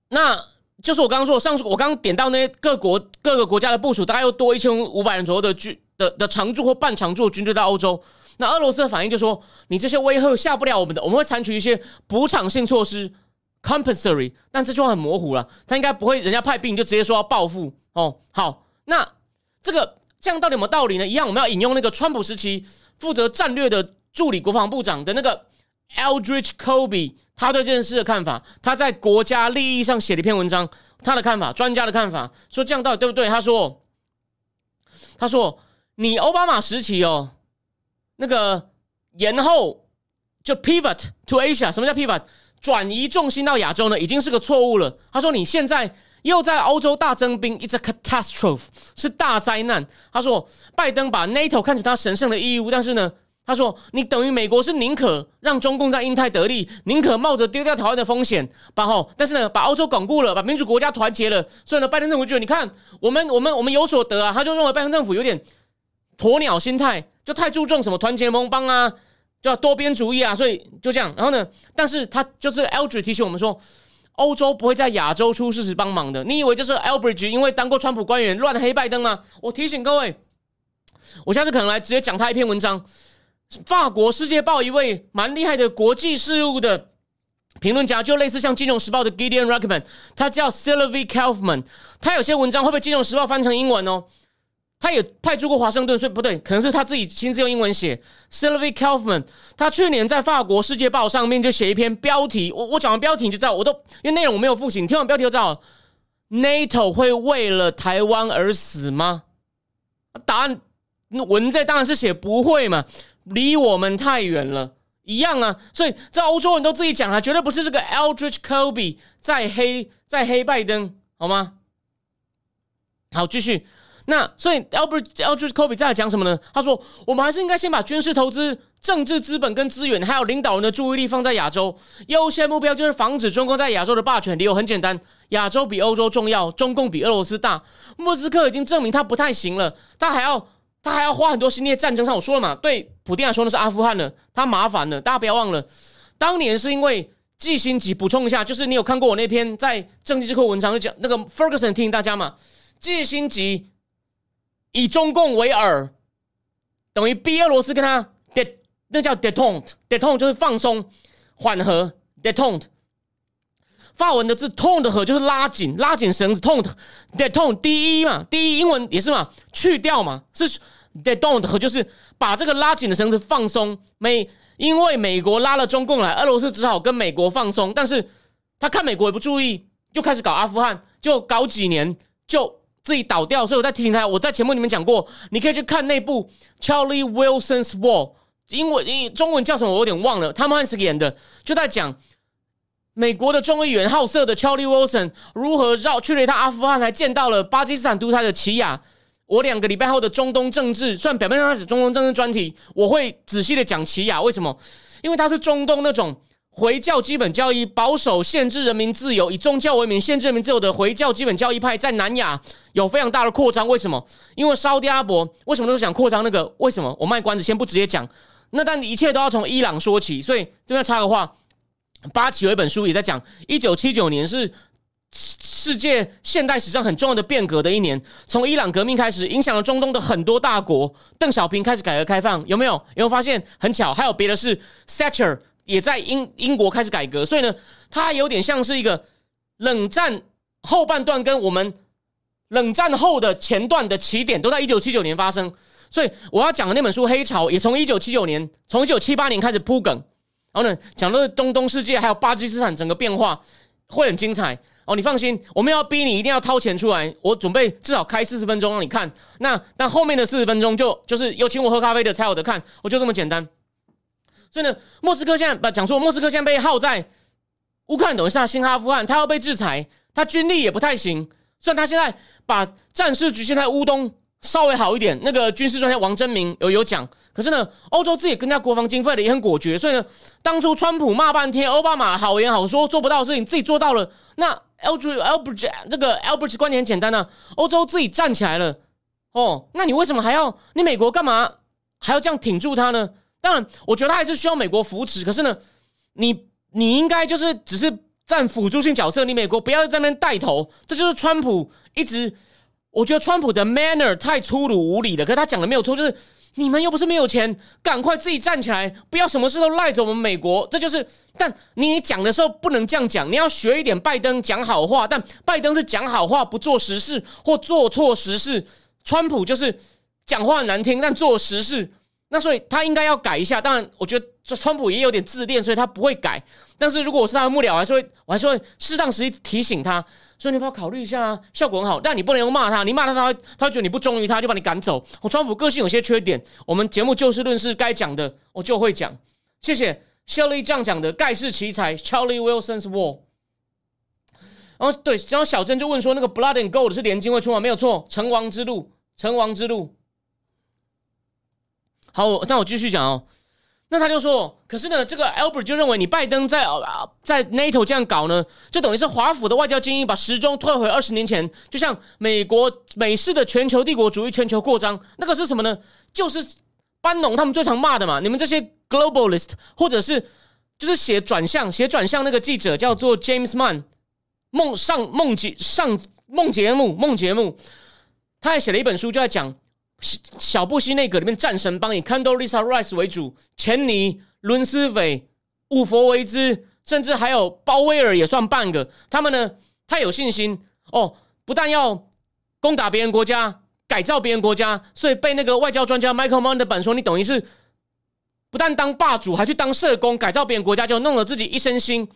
那。就是我刚刚说，上述我刚刚点到那些各国各个国家的部署，大概又多一千五百人左右的军的的常驻或半常驻军队到欧洲。那俄罗斯的反应就说：“你这些威吓下不了我们的，我们会采取一些补偿性措施 （compensatory）。”但这句话很模糊了，他应该不会人家派兵就直接说要报复哦。好，那这个这样到底有没有道理呢？一样，我们要引用那个川普时期负责战略的助理国防部长的那个 Eldridge Kobe。他对这件事的看法，他在国家利益上写了一篇文章，他的看法，专家的看法，说这样到底对不对？他说，他说你奥巴马时期哦，那个延后就 pivot to Asia，什么叫 pivot？转移重心到亚洲呢，已经是个错误了。他说你现在又在欧洲大增兵，it's a catastrophe，是大灾难。他说拜登把 NATO 看成他神圣的义务，但是呢。他说：“你等于美国是宁可让中共在印太得利，宁可冒着丢掉台湾的风险，把后，但是呢，把欧洲巩固了，把民主国家团结了。所以呢，拜登政府觉得，你看，我们我们我们有所得啊。他就认为拜登政府有点鸵鸟心态，就太注重什么团结盟邦啊，叫多边主义啊。所以就这样。然后呢，但是他就是 Eldridge 提醒我们说，欧洲不会在亚洲出事时帮忙的。你以为就是 Elbridge 因为当过川普官员乱黑拜登吗？我提醒各位，我下次可能来直接讲他一篇文章。”法国《世界报》一位蛮厉害的国际事务的评论家，就类似像《金融时报》的 Gideon Ruckman，他叫 Sylvie Kaufman。他有些文章会被《金融时报》翻成英文哦。他也派驻过华盛顿，所以不对，可能是他自己亲自用英文写。Sylvie Kaufman，他去年在法国《世界报》上面就写一篇标题，我我讲完标题你就知道，我都因为内容我没有复习，你听完标题就知道。NATO 会为了台湾而死吗？答案文在当然是写不会嘛。离我们太远了，一样啊，所以在欧洲人都自己讲了，绝对不是这个 Eldridge Kobe 在黑在黑拜登，好吗？好，继续。那所以 Eldridge Eldridge Kobe 在讲什么呢？他说，我们还是应该先把军事投资、政治资本跟资源，还有领导人的注意力放在亚洲。优先目标就是防止中共在亚洲的霸权。理由很简单，亚洲比欧洲重要，中共比俄罗斯大。莫斯科已经证明他不太行了，他还要。他还要花很多心力战争上，我说了嘛，对普丁来说那是阿富汗的，他麻烦了。大家不要忘了，当年是因为季星级补充一下，就是你有看过我那篇在政治智库文章就讲那个 Ferguson 提醒大家嘛，季星级以中共为饵，等于逼俄罗斯跟他 de 那叫 detente，detente 就是放松缓和 detente。发文的字痛的和就是拉紧拉紧绳子痛的，de 痛第一嘛，第一英文也是嘛，去掉嘛，是 detont 和就是把这个拉紧的绳子放松。美因为美国拉了中共来，俄罗斯只好跟美国放松，但是他看美国也不注意，就开始搞阿富汗，就搞几年就自己倒掉，所以我在提醒他，我在节目里面讲过，你可以去看那部 Charlie Wilson's War，英文、英中文叫什么我有点忘了，他们汉斯演的，就在讲美国的众议员好色的 Charlie Wilson 如何绕去了一趟阿富汗，还见到了巴基斯坦独裁的奇亚。我两个礼拜后的中东政治，虽然表面上是中东政治专题，我会仔细的讲奇亚为什么？因为他是中东那种回教基本教义保守、限制人民自由、以宗教为名限制人民自由的回教基本教义派，在南亚有非常大的扩张。为什么？因为沙特阿伯为什么都想扩张？那个为什么？我卖关子，先不直接讲。那但一切都要从伊朗说起，所以这边插个话，巴奇有一本书也在讲，一九七九年是。世界现代史上很重要的变革的一年，从伊朗革命开始，影响了中东的很多大国。邓小平开始改革开放，有没有？有没有发现很巧？还有别的是，Thatcher 也在英英国开始改革，所以呢，它有点像是一个冷战后半段跟我们冷战后的前段的起点都在一九七九年发生。所以我要讲的那本书《黑潮》也从一九七九年，从一九七八年开始铺梗，然后呢，讲的东东世界还有巴基斯坦整个变化会很精彩。哦，你放心，我们要逼你一定要掏钱出来。我准备至少开四十分钟让你看。那但后面的四十分钟就就是有请我喝咖啡的才有的看，我就这么简单。所以呢，莫斯科现在不讲错，莫斯科现在被耗在乌克兰，等一下新阿富汗，他要被制裁，他军力也不太行。虽然他现在把战事局限在乌东。稍微好一点，那个军事专家王真明有有讲，可是呢，欧洲自己更加国防经费的也很果决，所以呢，当初川普骂半天，奥巴马好言好说做不到的事情自己做到了。那 Albert Albert 这个 Albert 观点很简单呢，欧洲自己站起来了，哦，那你为什么还要你美国干嘛还要这样挺住他呢？当然，我觉得他还是需要美国扶持，可是呢，你你应该就是只是占辅助性角色，你美国不要在那边带头，这就是川普一直。我觉得川普的 manner 太粗鲁无礼了，可是他讲的没有错，就是你们又不是没有钱，赶快自己站起来，不要什么事都赖着我们美国。这就是，但你讲的时候不能这样讲，你要学一点拜登讲好话。但拜登是讲好话不做实事，或做错实事。川普就是讲话难听，但做实事。那所以他应该要改一下。当然，我觉得这川普也有点自恋，所以他不会改。但是如果我是他的幕僚，还是会，我还是会适当时提醒他。所以你不要考虑一下啊，效果很好。但你不能用骂他，你骂他，他他觉得你不忠于他，就把你赶走。我川普个性有些缺点，我们节目就事论事，该讲的我就会讲。谢谢 Shelly 这样讲的盖世奇才 Charlie Wilson's War。然后对，然后小珍就问说，那个 Blood and Gold 是连金会出吗？没有错，成王之路，成王之路。好，那我继续讲哦。那他就说，可是呢，这个 Albert 就认为你拜登在在 NATO 这样搞呢，就等于是华府的外交精英把时钟退回二十年前，就像美国美式的全球帝国主义、全球扩张，那个是什么呢？就是班农他们最常骂的嘛。你们这些 globalist，或者是就是写转向、写转向那个记者叫做 James Mann，梦上梦节上梦节目梦节目，他还写了一本书，就在讲。小布希内阁里面战神帮以 Condoleezza Rice 为主，钱尼、伦斯韦、伍佛维兹，甚至还有鲍威尔也算半个。他们呢太有信心哦，不但要攻打别人国家、改造别人国家，所以被那个外交专家 Michael m o n d e r 说，你等于是不但当霸主，还去当社工，改造别人国家，就弄了自己一身腥。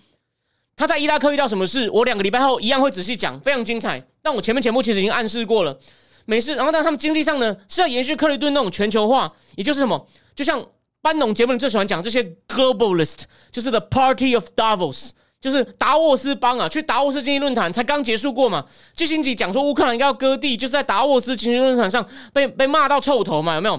他在伊拉克遇到什么事，我两个礼拜后一样会仔细讲，非常精彩。但我前面节目其实已经暗示过了。没事，然后但他们经济上呢是要延续克林顿那种全球化，也就是什么，就像班农节目里最喜欢讲这些 globalist，就是 the party of Davos，就是达沃斯邦啊，去达沃斯经济论坛才刚结束过嘛。基辛吉讲说乌克兰应该要割地，就是在达沃斯经济论坛上被被骂到臭头嘛，有没有？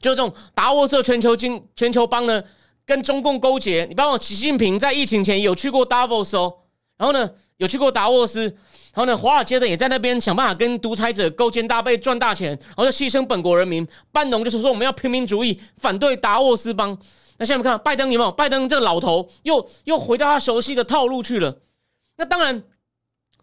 就是这种达沃斯全球经全球邦呢，跟中共勾结。你帮我，习近平在疫情前有去过 Davos 哦，然后呢有去过达沃斯。然后呢，华尔街的也在那边想办法跟独裁者勾肩搭背赚大钱，然后就牺牲本国人民。班农就是说我们要平民主义，反对达沃斯邦。那下面看拜登有没有？拜登这个老头又又回到他熟悉的套路去了。那当然，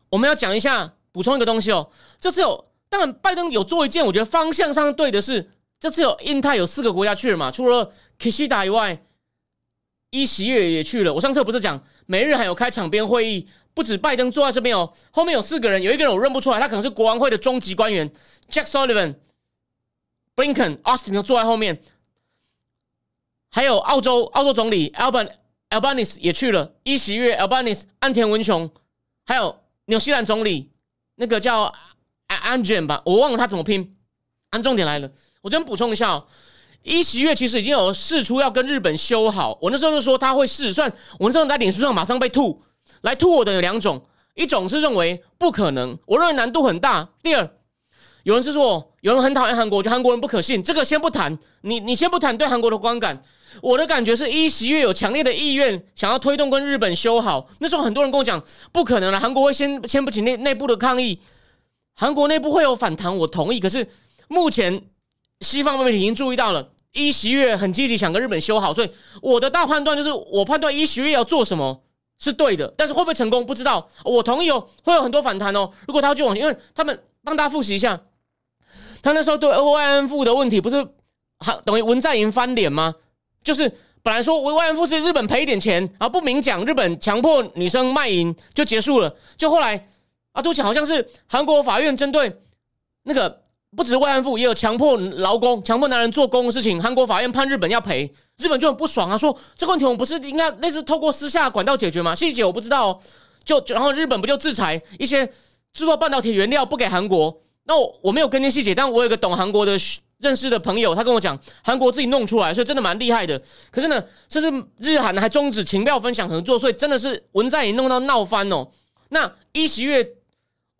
我们要讲一下，补充一个东西哦。这次有，当然拜登有做一件我觉得方向上对的事。这次有印太有四个国家去了嘛？除了 Kishida 以外，伊喜月也去了。我上次不是讲美日还有开场边会议？不止拜登坐在这边哦，后面有四个人，有一个人我认不出来，他可能是国王会的中级官员，Jack Sullivan、Blinken、Austin 都坐在后面，还有澳洲澳洲总理 Alban Albanese 也去了，伊喜月 Albanese 安田文雄，还有纽西兰总理那个叫安安卷吧，我忘了他怎么拼。按重点来了，我这边补充一下哦。一十月其实已经有试出要跟日本修好，我那时候就说他会试，算我那时候在脸书上马上被吐，来吐我的有两种，一种是认为不可能，我认为难度很大。第二，有人是说有人很讨厌韩国，觉得韩国人不可信，这个先不谈，你你先不谈对韩国的观感，我的感觉是一席月有强烈的意愿想要推动跟日本修好，那时候很多人跟我讲不可能了，韩国会先先不起内内部的抗议，韩国内部会有反弹，我同意，可是目前。西方媒体已经注意到了，一十月很积极想跟日本修好，所以我的大判断就是，我判断一十月要做什么是对的，但是会不会成功不知道。我同意哦，会有很多反弹哦。如果他要去往，因为他们帮大家复习一下，他那时候对 O Y N 富的问题不是还等于文在寅翻脸吗？就是本来说 O Y N 富是日本赔一点钱，然后不明讲，日本强迫女生卖淫就结束了，就后来啊，都讲好像是韩国法院针对那个。不止慰安妇，也有强迫劳工、强迫男人做工的事情。韩国法院判日本要赔，日本就很不爽啊，说这个问题我们不是应该类似透过私下管道解决吗？细节我不知道。就然后日本不就制裁一些制作半导体原料不给韩国？那我我没有跟进细节，但我有个懂韩国的认识的朋友，他跟我讲，韩国自己弄出来，所以真的蛮厉害的。可是呢，甚至日韩还终止情报分享合作，所以真的是文在寅弄到闹翻哦。那一十月。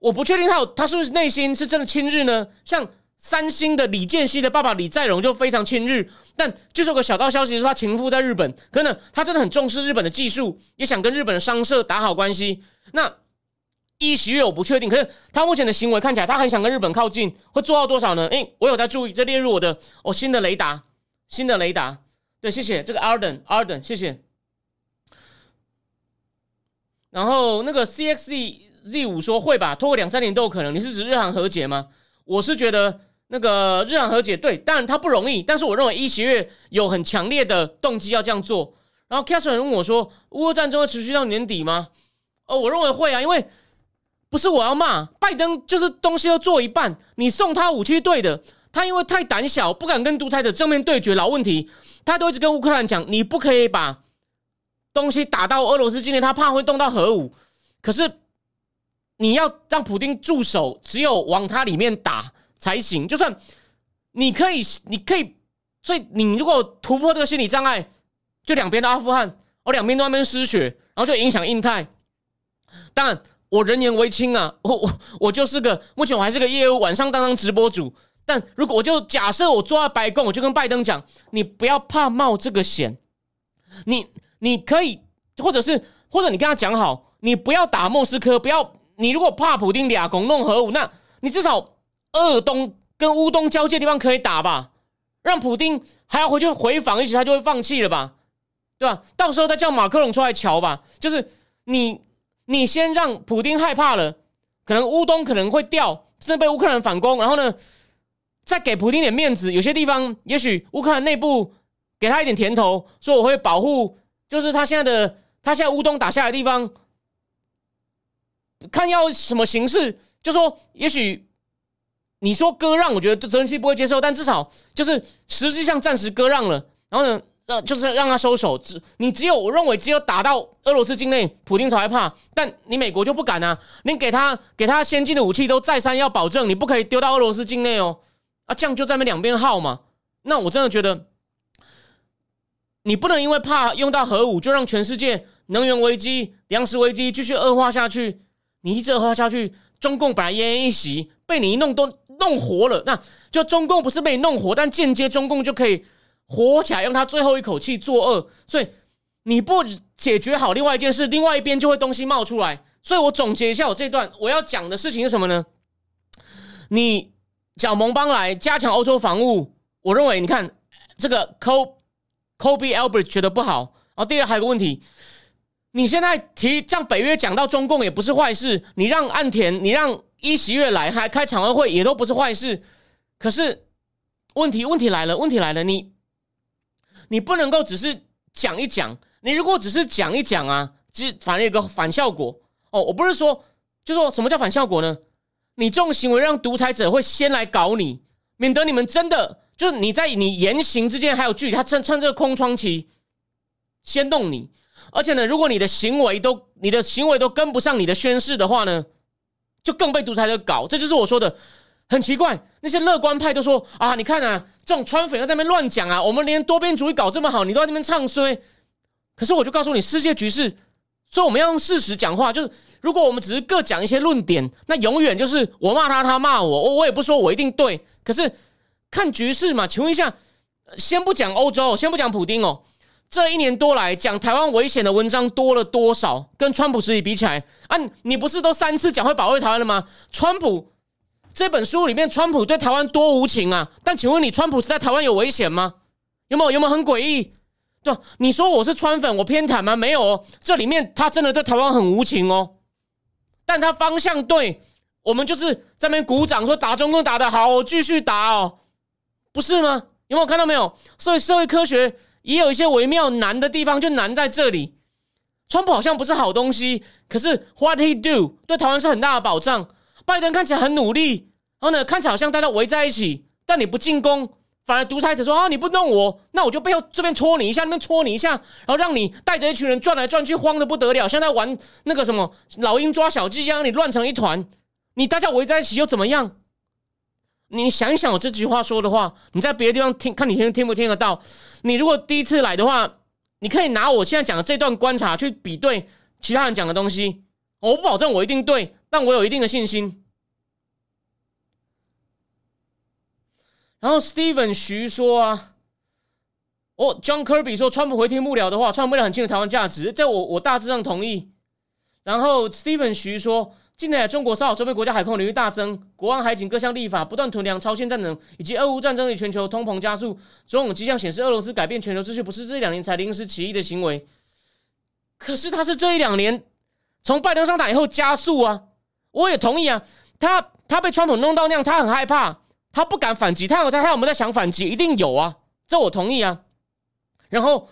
我不确定他有他是不是内心是真的亲日呢？像三星的李健熙的爸爸李在镕就非常亲日，但就是有个小道消息说他情妇在日本，可能他真的很重视日本的技术，也想跟日本的商社打好关系。那一十月我不确定，可是他目前的行为看起来他很想跟日本靠近，会做到多少呢？诶，我有在注意，这列入我的哦新的雷达，新的雷达。对，谢谢这个 Arden Arden，谢谢。然后那个 CXE。Z 五说会吧，拖个两三年都有可能。你是指日韩和解吗？我是觉得那个日韩和解对，当然它不容易，但是我认为一七月有很强烈的动机要这样做。然后 c a s e r 问我说：“乌俄战争会持续到年底吗？”哦，我认为会啊，因为不是我要骂拜登，就是东西要做一半，你送他武器对的，他因为太胆小，不敢跟独裁者正面对决，老问题，他都一直跟乌克兰讲，你不可以把东西打到俄罗斯境内，他怕会动到核武，可是。你要让普京住手，只有往他里面打才行。就算你可以，你可以，所以你如果突破这个心理障碍，就两边的阿富汗，我两边都那边失血，然后就影响印太。当然，我人言为轻啊，我我我就是个目前我还是个业务，晚上当当直播主。但如果我就假设我坐在白宫，我就跟拜登讲，你不要怕冒这个险，你你可以，或者是或者你跟他讲好，你不要打莫斯科，不要。你如果怕普丁俩拱弄核武，那你至少鄂东跟乌东交界地方可以打吧？让普丁还要回去回防一起，他就会放弃了吧？对吧？到时候再叫马克龙出来瞧吧。就是你，你先让普丁害怕了，可能乌东可能会掉，甚至被乌克兰反攻，然后呢，再给普丁点面子。有些地方也许乌克兰内部给他一点甜头，说我会保护，就是他现在的他现在乌东打下来的地方。看要什么形式，就说也许你说割让，我觉得泽连斯基不会接受，但至少就是实际上暂时割让了，然后呢，让就是让他收手。只你只有我认为只有打到俄罗斯境内，普京才会怕，但你美国就不敢啊！你给他给他先进的武器，都再三要保证你不可以丢到俄罗斯境内哦。啊，这样就在那两边耗嘛。那我真的觉得，你不能因为怕用到核武，就让全世界能源危机、粮食危机继续恶化下去。你一直恶化下去，中共本来奄奄一息，被你一弄都弄活了。那就中共不是被弄活，但间接中共就可以活起来，用他最后一口气作恶。所以你不解决好另外一件事，另外一边就会东西冒出来。所以我总结一下，我这段我要讲的事情是什么呢？你叫盟邦来加强欧洲防务，我认为你看这个 Co Kobe Albert 觉得不好。然后第二还有个问题。你现在提让北约讲到中共也不是坏事，你让岸田，你让一喜月来还开常委会也都不是坏事。可是问题问题来了，问题来了，你你不能够只是讲一讲，你如果只是讲一讲啊，其实反而有个反效果哦。我不是说，就说什么叫反效果呢？你这种行为让独裁者会先来搞你，免得你们真的就是你在你言行之间还有距离，他趁趁这个空窗期先动你。而且呢，如果你的行为都你的行为都跟不上你的宣誓的话呢，就更被独裁者搞。这就是我说的很奇怪。那些乐观派都说啊，你看啊，这种川粉要在那边乱讲啊，我们连多边主义搞这么好，你都在那边唱衰。可是我就告诉你，世界局势，所以我们要用事实讲话。就是如果我们只是各讲一些论点，那永远就是我骂他，他骂我，我我也不说我一定对。可是看局势嘛，请问一下，先不讲欧洲，先不讲普丁哦。这一年多来，讲台湾危险的文章多了多少？跟川普时期比起来啊，你不是都三次讲会保卫台湾了吗？川普这本书里面，川普对台湾多无情啊！但请问你，川普是在台湾有危险吗？有没有？有没有很诡异？对，你说我是川粉，我偏袒吗？没有，这里面他真的对台湾很无情哦。但他方向对，我们就是在那边鼓掌说打中共打得好，继续打哦，不是吗？有没有看到没有？所以社会科学。也有一些微妙难的地方，就难在这里。川普好像不是好东西，可是 What he do 对台湾是很大的保障。拜登看起来很努力，然后呢，看起来好像大家围在一起，但你不进攻，反而独裁者说啊，你不弄我，那我就背后这边戳你一下，那边戳你一下，然后让你带着一群人转来转去，慌的不得了，像在玩那个什么老鹰抓小鸡一样，你乱成一团。你大家围在一起又怎么样？你想一想我这句话说的话，你在别的地方听，看你听听不听得到。你如果第一次来的话，你可以拿我现在讲的这段观察去比对其他人讲的东西。我不保证我一定对，但我有一定的信心。然后 Steven 徐说啊，哦，John Kirby 说，川普回听幕僚的话，川普幕僚很清楚台湾价值，这我我大致上同意。然后 Steven 徐说。近年来，中国骚扰周边国家海空领域大增，国安海警各项立法不断囤粮超限战争，以及俄乌战争与全球通膨加速，种种迹象显示，俄罗斯改变全球秩序不是这两年才临时起意的行为。可是他是这一两年从拜登上台以后加速啊！我也同意啊，他他被川普弄到那样，他很害怕，他不敢反击，他有他他有没有在想反击？一定有啊，这我同意啊。然后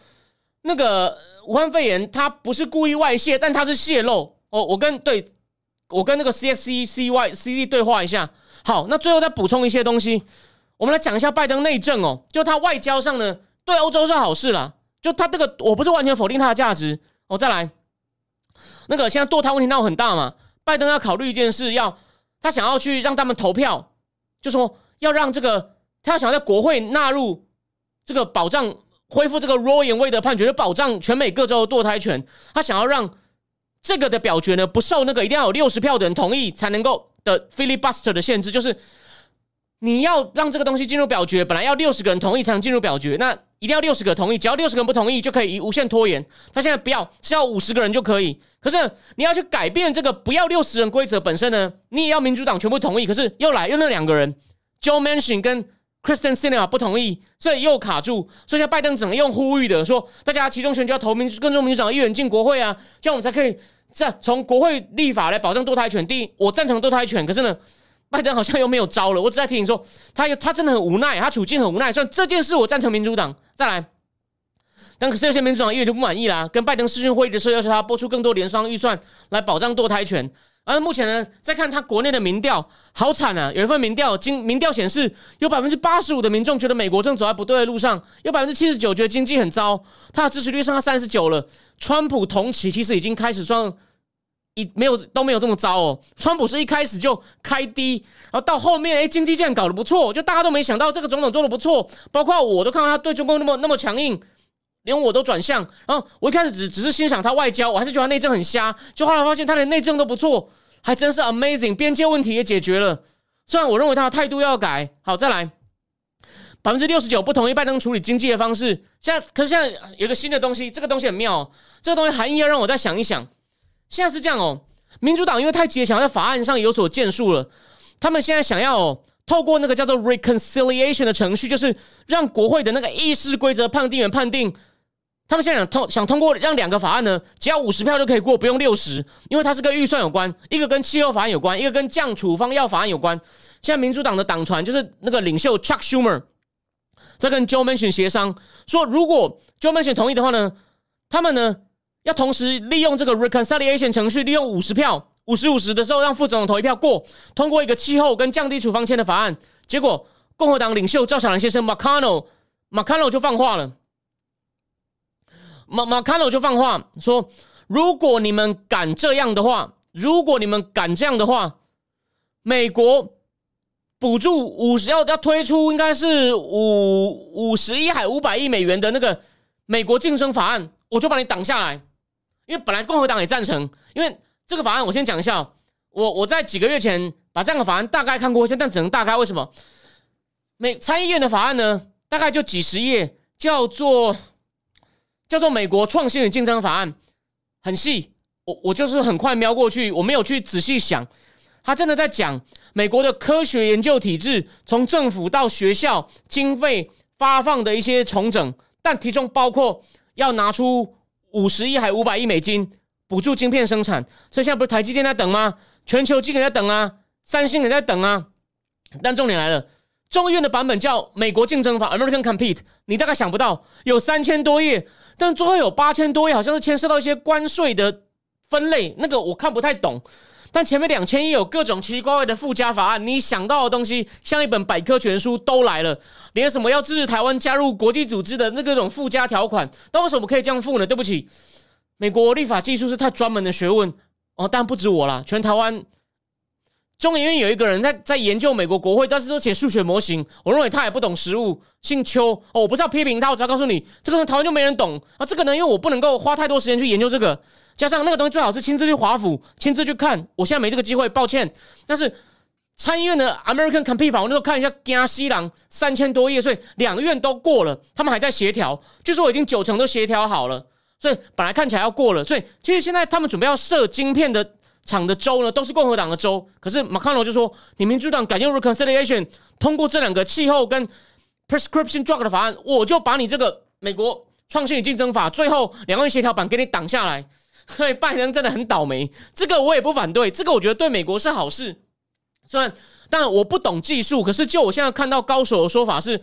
那个武汉肺炎，他不是故意外泄，但他是泄露哦。我跟对。我跟那个 C X C C Y C D 对话一下。好，那最后再补充一些东西。我们来讲一下拜登内政哦，就他外交上呢，对欧洲是好事了。就他这个，我不是完全否定他的价值。我再来，那个现在堕胎问题闹很大嘛，拜登要考虑一件事，要他想要去让他们投票，就说要让这个他要想在国会纳入这个保障恢复这个 Roe v. Wade 判决，保障全美各州的堕胎权。他想要让。这个的表决呢，不受那个一定要有六十票的人同意才能够的 filibuster 的限制，就是你要让这个东西进入表决，本来要六十个人同意才能进入表决，那一定要六十个同意，只要六十个人不同意就可以无限拖延。他现在不要是要五十个人就可以，可是你要去改变这个不要六十人规则本身呢，你也要民主党全部同意，可是又来又那两个人，Joe Manchin 跟 Kristen Sinema 不同意，所以又卡住，所以现在拜登只能用呼吁的说，大家其中选举要投民更多民主党议员进国会啊，这样我们才可以。这从国会立法来保障堕胎权，第一，我赞成堕胎权，可是呢，拜登好像又没有招了。我只在提醒说，他他真的很无奈，他处境很无奈。算这件事，我赞成民主党再来，但可是有些民主党议员就不满意啦，跟拜登视讯会议的时候，要求他拨出更多连双预算来保障堕胎权。而目前呢，再看他国内的民调，好惨啊！有一份民调，经民调显示，有百分之八十五的民众觉得美国正走在不对的路上，有百分之七十九觉得经济很糟，他的支持率上到三十九了。川普同期其实已经开始算一没有都没有这么糟哦。川普是一开始就开低，然后到后面哎，经济竟然搞得不错，就大家都没想到这个总统做的不错，包括我都看到他对中共那么那么强硬。连我都转向，然后我一开始只只是欣赏他外交，我还是觉得内政很瞎。就后来发现他连内政都不错，还真是 amazing。边界问题也解决了，虽然我认为他的态度要改。好，再来，百分之六十九不同意拜登处理经济的方式。现在可是现在有个新的东西，这个东西很妙，哦这个东西含义要让我再想一想。现在是这样哦，民主党因为太急，想要在法案上有所建树了，他们现在想要。透过那个叫做 reconciliation 的程序，就是让国会的那个议事规则判定员判定。他们现在想通想通过让两个法案呢，只要五十票就可以过，不用六十，因为它是跟预算有关，一个跟气候法案有关，一个跟降处方药法案有关。现在民主党的党团就是那个领袖 Chuck Schumer 在跟 Joe Manchin 协商，说如果 Joe Manchin 同意的话呢，他们呢要同时利用这个 reconciliation 程序，利用五十票五十五十的时候，让副总统投一票过，通过一个气候跟降低处方签的法案。结果共和党领袖赵小兰先生 McConnell McConnell 就放话了。马马卡罗就放话说：“如果你们敢这样的话，如果你们敢这样的话，美国补助五十要要推出应该是五五十亿还五百亿美元的那个美国竞争法案，我就把你挡下来，因为本来共和党也赞成，因为这个法案我先讲一下，我我在几个月前把这样的法案大概看过一下，但只能大概为什么？美参议院的法案呢，大概就几十页，叫做叫做美国创新与竞争法案，很细。我我就是很快瞄过去，我没有去仔细想，他真的在讲美国的科学研究体制，从政府到学校经费发放的一些重整，但其中包括要拿出五十亿还五百亿美金补助晶片生产。所以现在不是台积电在等吗？全球晶也在等啊，三星也在等啊。但重点来了。众议院的版本叫《美国竞争法》（American Compete），你大概想不到有三千多页，但最后有八千多页，好像是牵涉到一些关税的分类，那个我看不太懂。但前面两千页有各种奇奇怪怪的附加法案，你想到的东西像一本百科全书都来了，连什么要支持台湾加入国际组织的那各种附加条款，那为什么可以这样附呢？对不起，美国立法技术是太专门的学问哦，但不止我啦，全台湾。中研院有一个人在在研究美国国会，但是都写数学模型。我认为他也不懂实物，姓邱哦。我不是要批评他，我只要告诉你，这个人台湾就没人懂啊。这个呢，因为我不能够花太多时间去研究这个，加上那个东西最好是亲自去华府，亲自去看。我现在没这个机会，抱歉。但是参议院的 American Compete 法，我那时候看一下，加西郎三千多页，所以两院都过了，他们还在协调，据说已经九成都协调好了，所以本来看起来要过了，所以其实现在他们准备要设晶片的。厂的州呢，都是共和党的州。可是马卡罗就说：“你民主党敢用 reconciliation 通过这两个气候跟 prescription drug 的法案，我就把你这个美国创新与竞争法最后两岸协调版给你挡下来。”所以拜登真的很倒霉。这个我也不反对，这个我觉得对美国是好事。虽然当然我不懂技术，可是就我现在看到高手的说法是。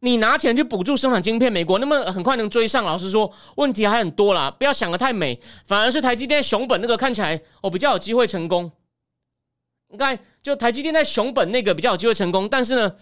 你拿钱去补助生产晶片，美国那么很快能追上？老实说，问题还很多啦。不要想的太美，反而是台积电熊本那个看起来哦比较有机会成功。应该就台积电在熊本那个比较有机会成功，但是呢，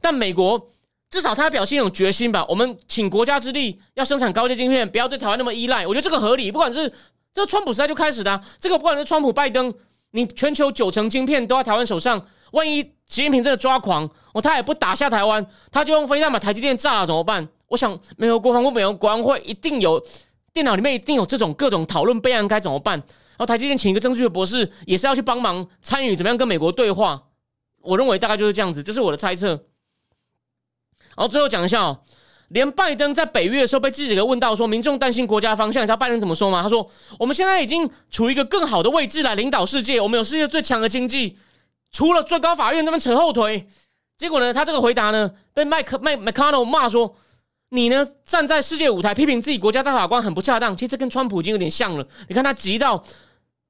但美国至少他表现有决心吧。我们请国家之力要生产高阶晶片，不要对台湾那么依赖。我觉得这个合理。不管是这个川普时代就开始的，这个不管是川普、拜登，你全球九成晶片都在台湾手上。万一习近平真的抓狂，哦，他也不打下台湾，他就用飞弹把台积电炸了怎么办？我想，美国国防部、美国国安会一定有电脑里面一定有这种各种讨论备案该怎么办。然后台积电请一个证据的博士，也是要去帮忙参与怎么样跟美国对话。我认为大概就是这样子，这是我的猜测。然后最后讲一下哦，连拜登在北约的时候被记者问到说，民众担心国家方向，你知道拜登怎么说吗？他说：“我们现在已经处于一个更好的位置来领导世界，我们有世界最强的经济。”除了最高法院这边扯后腿，结果呢，他这个回答呢，被麦克麦麦卡诺骂说：“你呢站在世界舞台批评自己国家大法官很不恰当。”其实这跟川普已经有点像了。你看他急到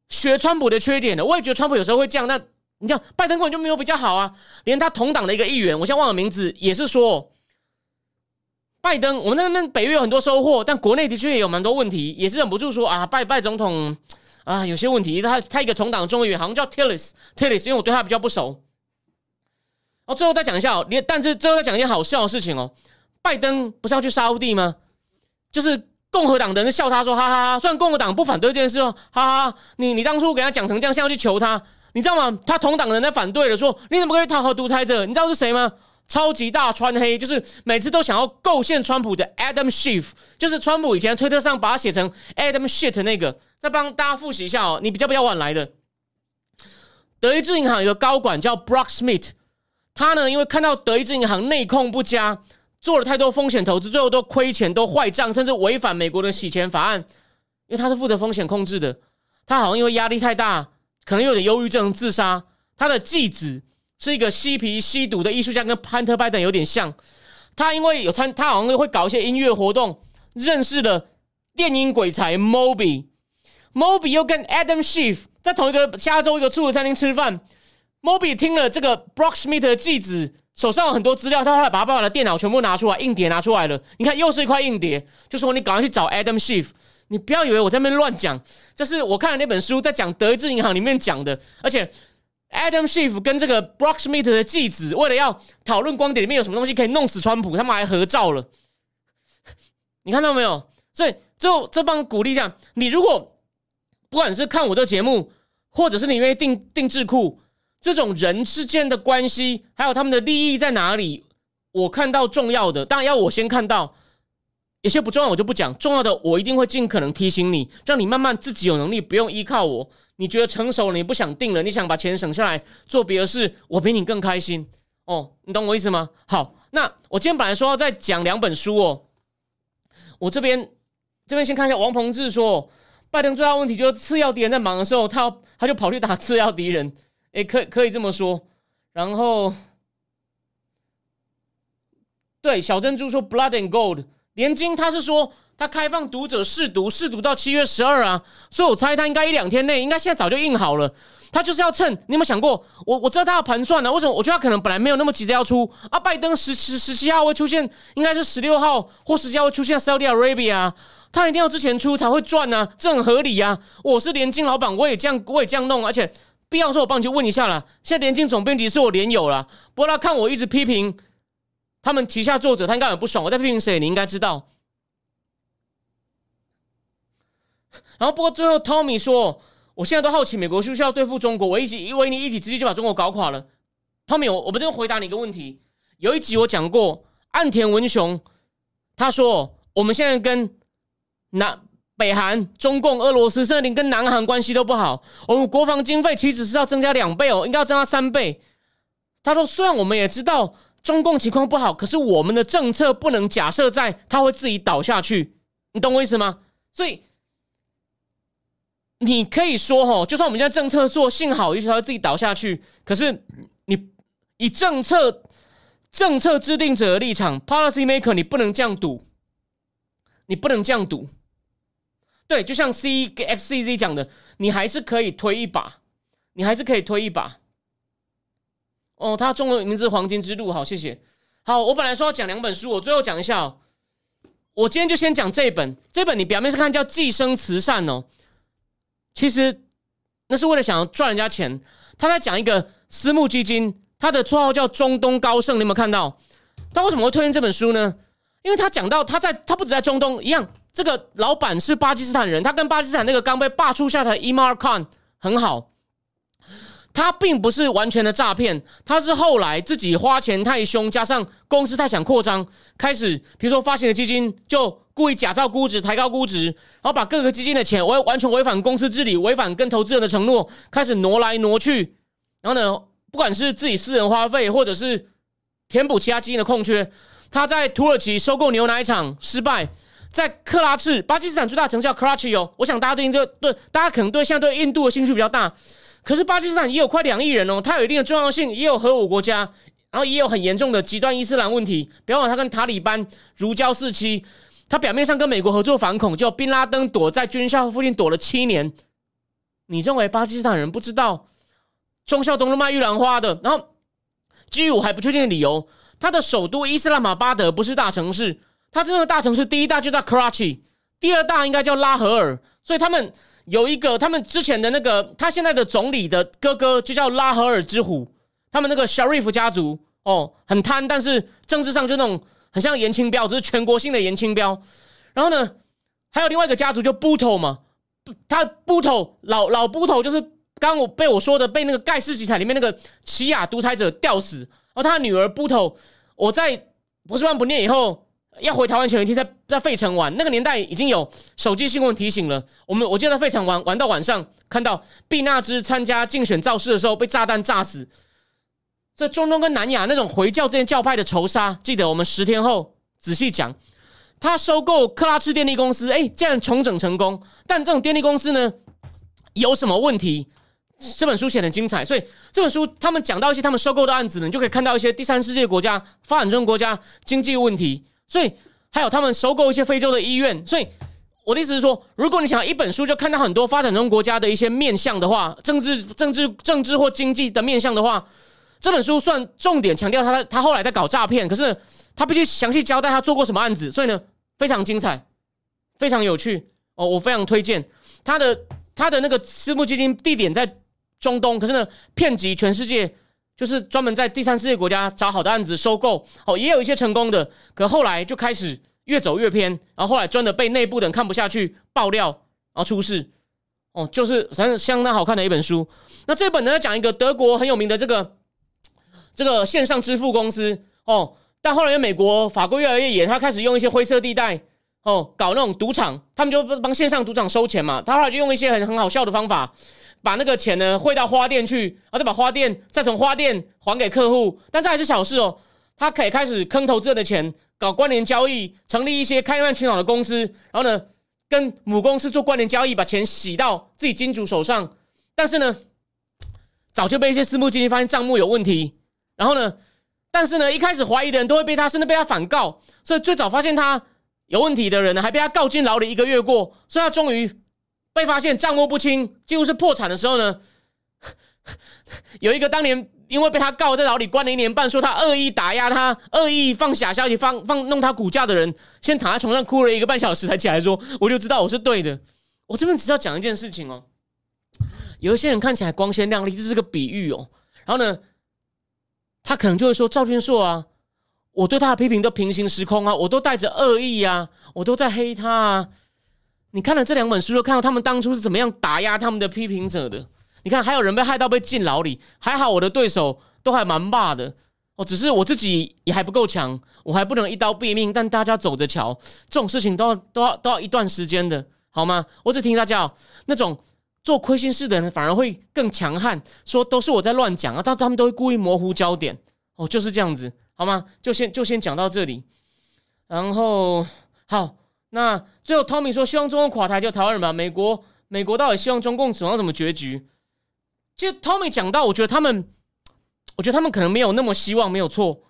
学川普的缺点了。我也觉得川普有时候会这样。那你看拜登根本就没有比较好啊。连他同党的一个议员，我现在忘了名字，也是说拜登我们那边北约有很多收获，但国内的确也有蛮多问题，也是忍不住说啊，拜拜总统。啊，有些问题，他他一个同党的众议员好像叫 Tillis，Tillis，因为我对他比较不熟。哦，最后再讲一下哦，你但是最后再讲一件好笑的事情哦，拜登不是要去沙地吗？就是共和党的人笑他说，哈哈哈，虽然共和党不反对这件事哦，哈哈，你你当初给他讲成这样，现在要去求他，你知道吗？他同党人在反对了，说你怎么可以讨好独裁者？你知道是谁吗？超级大川黑，就是每次都想要构陷川普的 Adam Schiff，就是川普以前推特上把他写成 Adam Shit 那个。再帮大家复习一下哦，你比较比较晚来的。德意志银行有个高管叫 Brock Smith，他呢因为看到德意志银行内控不佳，做了太多风险投资，最后都亏钱、都坏账，甚至违反美国的洗钱法案。因为他是负责风险控制的，他好像因为压力太大，可能有点忧郁症，自杀。他的继子是一个嬉皮吸毒的艺术家，跟潘特拜登有点像。他因为有参，他好像会搞一些音乐活动，认识了电音鬼才 Moby。Moby 又跟 Adam Schiff 在同一个加州一个出租餐厅吃饭。Moby 听了这个 Brock Smith 的继子手上有很多资料，他后来把爸爸的电脑全部拿出来，硬碟拿出来了。你看，又是一块硬碟，就说你赶快去找 Adam Schiff。你不要以为我在那边乱讲，这是我看了那本书，在讲德意志银行里面讲的。而且 Adam Schiff 跟这个 Brock Smith 的继子，为了要讨论光碟里面有什么东西可以弄死川普，他们还合照了。你看到没有？所以就这帮鼓励一下，你如果。不管是看我这节目，或者是你愿意订订智库，这种人之间的关系，还有他们的利益在哪里，我看到重要的，当然要我先看到。有些不重要我就不讲，重要的我一定会尽可能提醒你，让你慢慢自己有能力，不用依靠我。你觉得成熟了，你不想定了，你想把钱省下来做别的事，我比你更开心哦。你懂我意思吗？好，那我今天本来说要再讲两本书哦，我这边这边先看一下。王鹏志说，拜登最大问题就是次要敌人在忙的时候，他他就跑去打次要敌人，诶，可 可以这么说。然后，对小珍珠说，Blood and Gold。连金他是说他开放读者试读，试读到七月十二啊，所以我猜他应该一两天内，应该现在早就印好了。他就是要趁，你有没有想过？我我知道他要盘算了，为什么？我觉得他可能本来没有那么急着要出啊。拜登十十十七号会出现，应该是十六号或十七号会出现 Saudi Arabia，他一定要之前出才会赚呢，这很合理呀。我是连金老板，我也这样，我也这样弄，而且必要说，我帮你去问一下了。现在连金总编辑是我连友了，不过他看我一直批评。他们旗下作者，他应该很不爽。我在批评谁？你应该知道。然后，不过最后，Tommy 说：“我现在都好奇，美国是不是要对付中国？我一起维尼一起直接就把中国搞垮了。”Tommy，我我们这回答你一个问题。有一集我讲过，岸田文雄他说：“我们现在跟南北韩、中共、俄罗斯，甚至连跟南韩关系都不好。我们国防经费其实是要增加两倍哦，应该要增加三倍。”他说：“虽然我们也知道。”中共情况不好，可是我们的政策不能假设在它会自己倒下去，你懂我意思吗？所以你可以说哈，就算我们现在政策做，幸好也许它会自己倒下去。可是你以政策政策制定者的立场，policy maker，你不能这样赌，你不能这样赌。对，就像 C X C Z 讲的，你还是可以推一把，你还是可以推一把。哦，他中文名字《黄金之路》，好，谢谢。好，我本来说要讲两本书，我最后讲一下哦。我今天就先讲这一本，这本你表面上看叫《寄生慈善》哦，其实那是为了想要赚人家钱。他在讲一个私募基金，他的绰号叫中东高盛，你有没有看到？他为什么会推荐这本书呢？因为他讲到他在他不止在中东一样，这个老板是巴基斯坦人，他跟巴基斯坦那个刚被罢黜下台的 Imar Khan 很好。他并不是完全的诈骗，他是后来自己花钱太凶，加上公司太想扩张，开始比如说发行的基金就故意假造估值、抬高估值，然后把各个基金的钱完完全违反公司治理、违反跟投资人的承诺，开始挪来挪去。然后呢，不管是自己私人花费，或者是填补其他基金的空缺，他在土耳其收购牛奶厂失败，在克拉赤巴基斯坦最大城市叫克拉奇哦，我想大家对对对，大家可能对现在对印度的兴趣比较大。可是巴基斯坦也有快两亿人哦，它有一定的重要性，也有核武国家，然后也有很严重的极端伊斯兰问题。不要忘，他跟塔利班如胶似漆。他表面上跟美国合作反恐，就宾拉登躲在军校附近躲了七年。你认为巴基斯坦人不知道忠孝东路卖玉兰花的？然后基于我还不确定的理由，他的首都伊斯兰马巴德不是大城市，他真正的大城市第一大就在 Karachi，第二大应该叫拉合尔，所以他们。有一个，他们之前的那个，他现在的总理的哥哥就叫拉合尔之虎。他们那个 Sharif 家族哦，很贪，但是政治上就那种很像严清标，就是全国性的严清标。然后呢，还有另外一个家族就 Buto 嘛，他 Buto 老老 Buto 就是刚我被我说的被那个盖世奇才里面那个奇亚独裁者吊死，然后他的女儿 Buto，我在不是万不念以后。要回台湾前一天在在费城玩，那个年代已经有手机新闻提醒了。我们我记得在费城玩玩到晚上，看到毕纳兹参加竞选造势的时候被炸弹炸死。这中东跟南亚那种回教这些教派的仇杀，记得我们十天后仔细讲。他收购克拉兹电力公司，哎，竟然重整成功。但这种电力公司呢，有什么问题？这本书写的精彩，所以这本书他们讲到一些他们收购的案子呢，你就可以看到一些第三世界国家、发展中国家经济问题。所以还有他们收购一些非洲的医院，所以我的意思是说，如果你想一本书就看到很多发展中国家的一些面相的话，政治、政治、政治或经济的面相的话，这本书算重点强调他他后来在搞诈骗，可是他必须详细交代他做过什么案子，所以呢非常精彩，非常有趣哦，我非常推荐他的他的那个私募基金地点在中东，可是呢遍及全世界。就是专门在第三世界国家找好的案子收购，哦，也有一些成功的，可后来就开始越走越偏，然后后来真的被内部的人看不下去爆料，然后出事。哦，就是反正相当好看的一本书。那这本呢，讲一个德国很有名的这个这个线上支付公司哦，但后来美国法规越来越严，他开始用一些灰色地带哦，搞那种赌场，他们就帮线上赌场收钱嘛。他后来就用一些很很好笑的方法，把那个钱呢汇到花店去，然后再把花店再从花店还给客户。但这还是小事哦，他可以开始坑投资人的钱，搞关联交易，成立一些开曼群岛的公司，然后呢跟母公司做关联交易，把钱洗到自己金主手上。但是呢。早就被一些私募基金发现账目有问题，然后呢，但是呢，一开始怀疑的人都会被他，甚至被他反告，所以最早发现他有问题的人呢，还被他告进牢里一个月过，所以他终于被发现账目不清，几乎是破产的时候呢，有一个当年因为被他告在牢里关了一年半，说他恶意打压他、恶意放假消息、放放弄他股价的人，先躺在床上哭了一个半小时才起来说，我就知道我是对的。我这边只要讲一件事情哦。有一些人看起来光鲜亮丽，这是个比喻哦。然后呢，他可能就会说：“赵君硕啊，我对他的批评都平行时空啊，我都带着恶意啊，我都在黑他啊。”你看了这两本书，就看到他们当初是怎么样打压他们的批评者的。你看，还有人被害到被进牢里，还好我的对手都还蛮霸的哦。只是我自己也还不够强，我还不能一刀毙命。但大家走着瞧，这种事情都要都要都要一段时间的，好吗？我只提醒大家哦，那种。做亏心事的人反而会更强悍，说都是我在乱讲啊，但他们都会故意模糊焦点哦，就是这样子，好吗？就先就先讲到这里，然后好，那最后 Tommy 说希望中共垮台就台湾人吧，美国美国到底希望中共走向什么结局？其实 Tommy 讲到，我觉得他们，我觉得他们可能没有那么希望，没有错。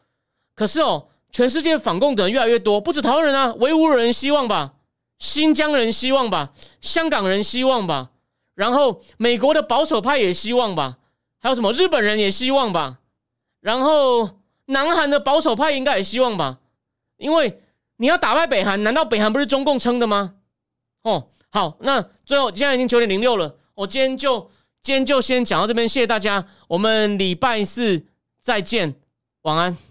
可是哦，全世界反共的人越来越多，不止台湾人啊，维吾尔人希望吧，新疆人希望吧，香港人希望吧。然后美国的保守派也希望吧，还有什么日本人也希望吧，然后南韩的保守派应该也希望吧，因为你要打败北韩，难道北韩不是中共撑的吗？哦，好，那最后现在已经九点零六了，我今天就今天就先讲到这边，谢谢大家，我们礼拜四再见，晚安。